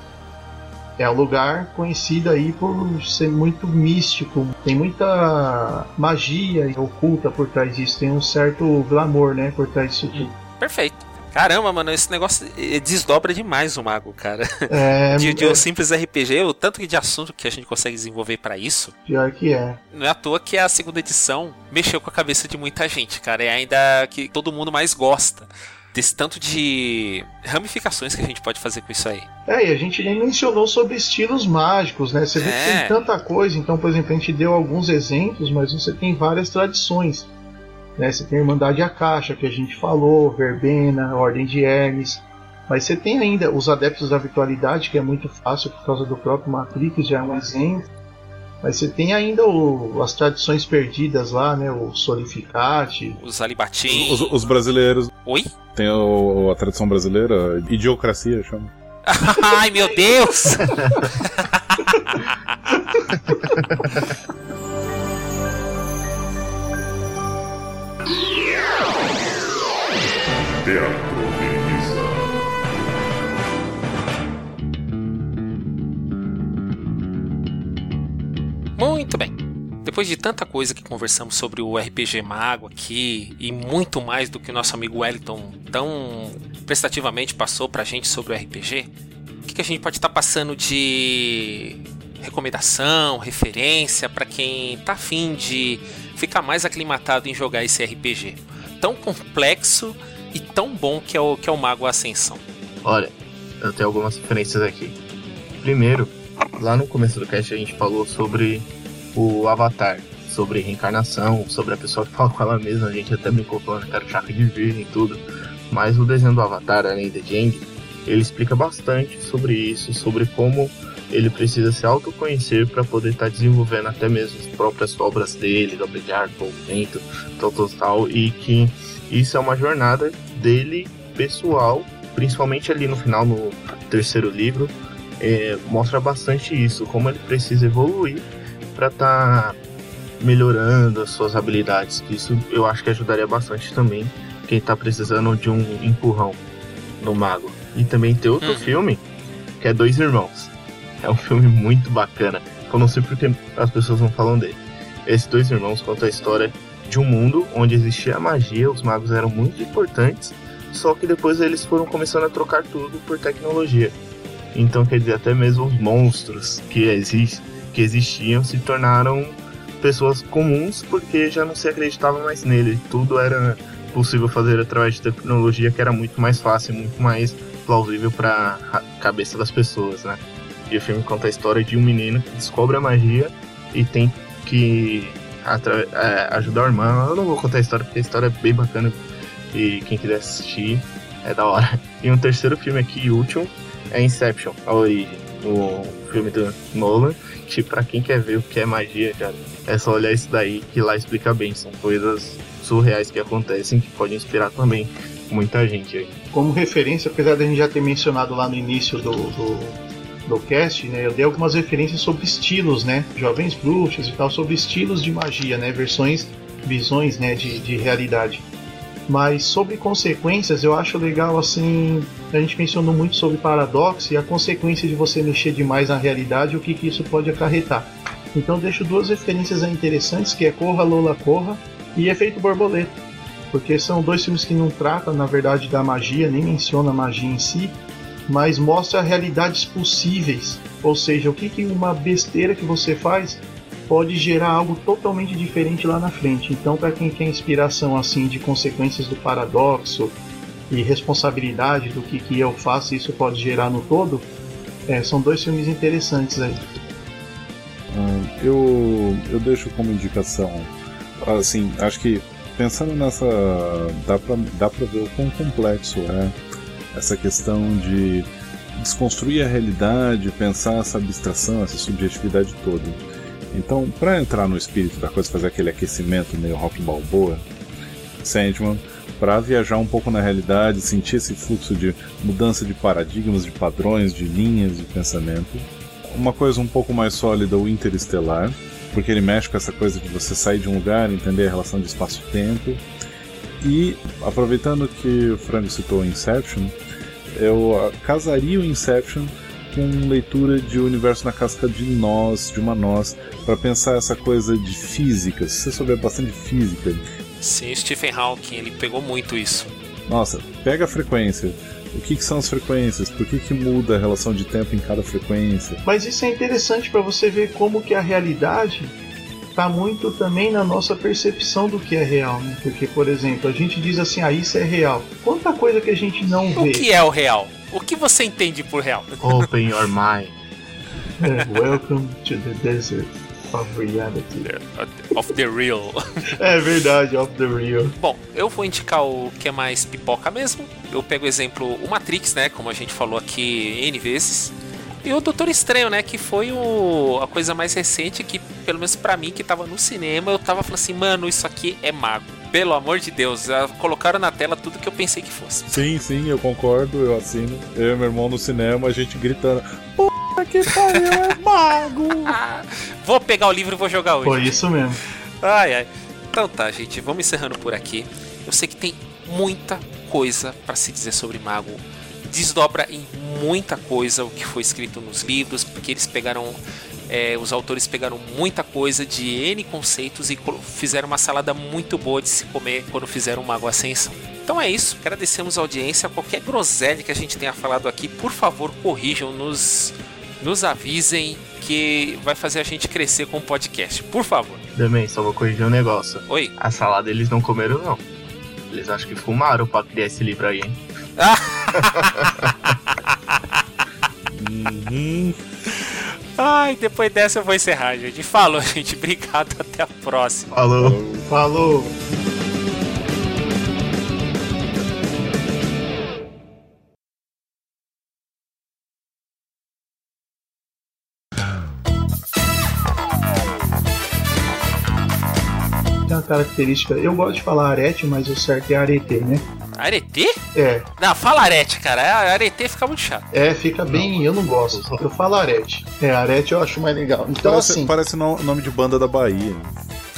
é um lugar conhecido aí por ser muito místico. Tem muita magia oculta por trás disso. Tem um certo glamour, né, por trás disso tudo. Perfeito. Caramba, mano, esse negócio desdobra demais o mago, cara. É, de, de é... um simples RPG, o tanto de assunto que a gente consegue desenvolver para isso. Pior que é. Não é à toa que a segunda edição mexeu com a cabeça de muita gente, cara. É ainda que todo mundo mais gosta desse tanto de ramificações que a gente pode fazer com isso aí. É, e a gente nem mencionou sobre estilos mágicos, né? Você vê é. que tem é. tanta coisa, então, por exemplo, a gente deu alguns exemplos, mas você tem várias tradições. Né? Você tem a Irmandade Akasha, que a gente falou, Verbena, Ordem de Hermes. Mas você tem ainda os Adeptos da Virtualidade, que é muito fácil por causa do próprio Matrix, já é um exemplo. Mas você tem ainda o, as tradições perdidas lá, né? O Solificate. Os Alibatim. Os, os, brasileiros. Oi? Tem o, a tradição brasileira, idiocracia chama. Ai, meu Deus! Teatro. Depois de tanta coisa que conversamos sobre o RPG Mago aqui e muito mais do que o nosso amigo Wellington tão prestativamente passou pra gente sobre o RPG, o que, que a gente pode estar tá passando de recomendação, referência para quem tá afim de ficar mais aclimatado em jogar esse RPG tão complexo e tão bom que é o, que é o Mago Ascensão? Olha, eu tenho algumas referências aqui. Primeiro, lá no começo do cast a gente falou sobre o Avatar, sobre reencarnação, sobre a pessoa que fala com ela mesma, a gente até brincou falando que era chakra de virgem e tudo. Mas o desenho do Avatar, além de Jang, ele explica bastante sobre isso, sobre como ele precisa se autoconhecer para poder estar tá desenvolvendo até mesmo as próprias obras dele, do Brilhar, do Movimento, tal, tal, tal, e que isso é uma jornada dele pessoal, principalmente ali no final, no terceiro livro, é, mostra bastante isso, como ele precisa evoluir para estar tá melhorando as suas habilidades. Isso eu acho que ajudaria bastante também quem está precisando de um empurrão no mago. E também tem outro uhum. filme que é Dois Irmãos. É um filme muito bacana. Eu não sei porque as pessoas não falam dele. Esses dois irmãos contam a história de um mundo onde existia magia, os magos eram muito importantes, só que depois eles foram começando a trocar tudo por tecnologia. Então, quer dizer, até mesmo os monstros que, exist, que existiam se tornaram pessoas comuns porque já não se acreditava mais nele. Tudo era possível fazer através de tecnologia que era muito mais fácil, muito mais plausível para a cabeça das pessoas, né? E o filme conta a história de um menino que descobre a magia e tem que é, ajudar o irmão. Eu não vou contar a história porque a história é bem bacana e quem quiser assistir é da hora. E um terceiro filme aqui, último, é Inception, a origem, o filme do Nolan, que pra quem quer ver o que é magia, cara, é só olhar isso daí que lá explica bem. São coisas surreais que acontecem que podem inspirar também muita gente aí. Como referência, apesar da gente já ter mencionado lá no início do, do, do cast, né, eu dei algumas referências sobre estilos, né, jovens bruxas e tal, sobre estilos de magia, né, versões, visões, né, de, de realidade. Mas sobre consequências, eu acho legal assim. A gente mencionou muito sobre paradoxo e a consequência de você mexer demais na realidade o que, que isso pode acarretar. Então deixo duas referências interessantes, que é Corra Lola Corra e Efeito Borboleta. Porque são dois filmes que não tratam, na verdade, da magia, nem menciona a magia em si, mas mostra realidades possíveis. Ou seja, o que, que uma besteira que você faz pode gerar algo totalmente diferente lá na frente. Então, para quem quer inspiração assim de consequências do paradoxo e responsabilidade do que, que eu faço isso pode gerar no todo, é, são dois filmes interessantes aí. Ah, eu, eu deixo como indicação, assim, acho que pensando nessa. dá pra, dá pra ver o quão complexo é essa questão de desconstruir a realidade, pensar essa abstração, essa subjetividade toda. Então, para entrar no espírito da coisa, fazer aquele aquecimento meio rock balboa, Sandman, para viajar um pouco na realidade, sentir esse fluxo de mudança de paradigmas, de padrões, de linhas de pensamento. Uma coisa um pouco mais sólida, o Interestelar, porque ele mexe com essa coisa de você sair de um lugar, entender a relação de espaço-tempo. E, aproveitando que o Frango citou Inception, eu casaria o Inception com leitura de Universo na Casca de Nós, de uma Nós, para pensar essa coisa de física. Se você souber bastante física. Sim, Stephen Hawking, ele pegou muito isso. Nossa, pega a frequência. O que, que são as frequências? Por que, que muda a relação de tempo em cada frequência? Mas isso é interessante para você ver como que a realidade está muito também na nossa percepção do que é real, né? Porque, por exemplo, a gente diz assim, ah, isso é real. Quanta coisa que a gente não vê. O que é o real? O que você entende por real? Open your mind. Welcome to the desert of reality. Of the real. É verdade, of the real. Bom, eu vou indicar o que é mais pipoca mesmo. Eu pego o exemplo o Matrix, né? Como a gente falou aqui N vezes. E o Doutor Estranho, né? Que foi o, a coisa mais recente que, pelo menos para mim, que tava no cinema, eu tava falando assim, mano, isso aqui é mago. Pelo amor de Deus, colocaram na tela tudo que eu pensei que fosse. Sim, sim, eu concordo, eu assino. Eu e meu irmão no cinema, a gente gritando. Puta que pariu, é mago! vou pegar o livro e vou jogar hoje. Foi isso mesmo. Ai, ai. Então tá, gente, vamos encerrando por aqui. Eu sei que tem muita coisa para se dizer sobre mago desdobra em muita coisa o que foi escrito nos livros, porque eles pegaram. É, os autores pegaram muita coisa de N conceitos e fizeram uma salada muito boa de se comer quando fizeram Mago Ascensão. Então é isso, agradecemos a audiência. Qualquer groselha que a gente tenha falado aqui, por favor, corrijam, nos, nos avisem que vai fazer a gente crescer com o podcast, por favor. Também, só vou corrigir um negócio. Oi. A salada eles não comeram, não. Eles acham que fumaram pra criar esse livro aí, hein? uhum. Ai, depois dessa eu vou encerrar, gente. Falou, gente. Obrigado, até a próxima. Falou. Falou. Tem uma característica, eu gosto de falar arete, mas o certo é arete, né? Arete? É. Não, fala arete, cara. Arete fica muito chato. É, fica bem. Não. Eu não gosto. Eu falo arete. É, arete eu acho mais legal. Então, parece, assim. Parece nome de banda da Bahia.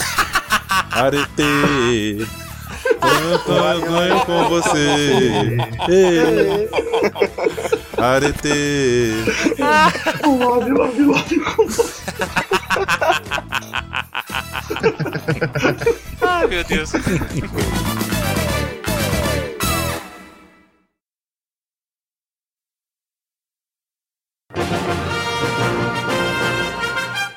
arete. Quanto eu ganho com você. Arete. Love, love, love com você. Ai, meu Deus.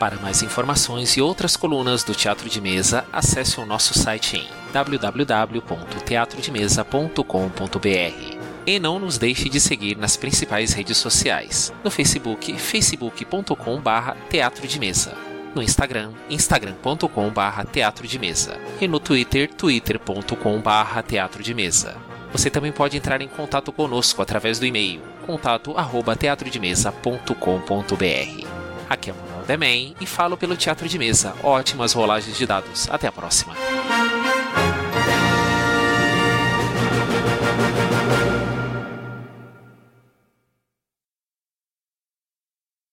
Para mais informações e outras colunas do Teatro de Mesa, acesse o nosso site em www.teatrodemesa.com.br. E não nos deixe de seguir nas principais redes sociais. No Facebook, facebook.com.br teatro de mesa. No Instagram, instagram.com.br teatro de mesa. E no Twitter, twitter.com.br teatro de mesa. Você também pode entrar em contato conosco através do e-mail contato@teatrodemesa.com.br. Aqui é The Man e falo pelo Teatro de Mesa. Ótimas rolagens de dados. Até a próxima.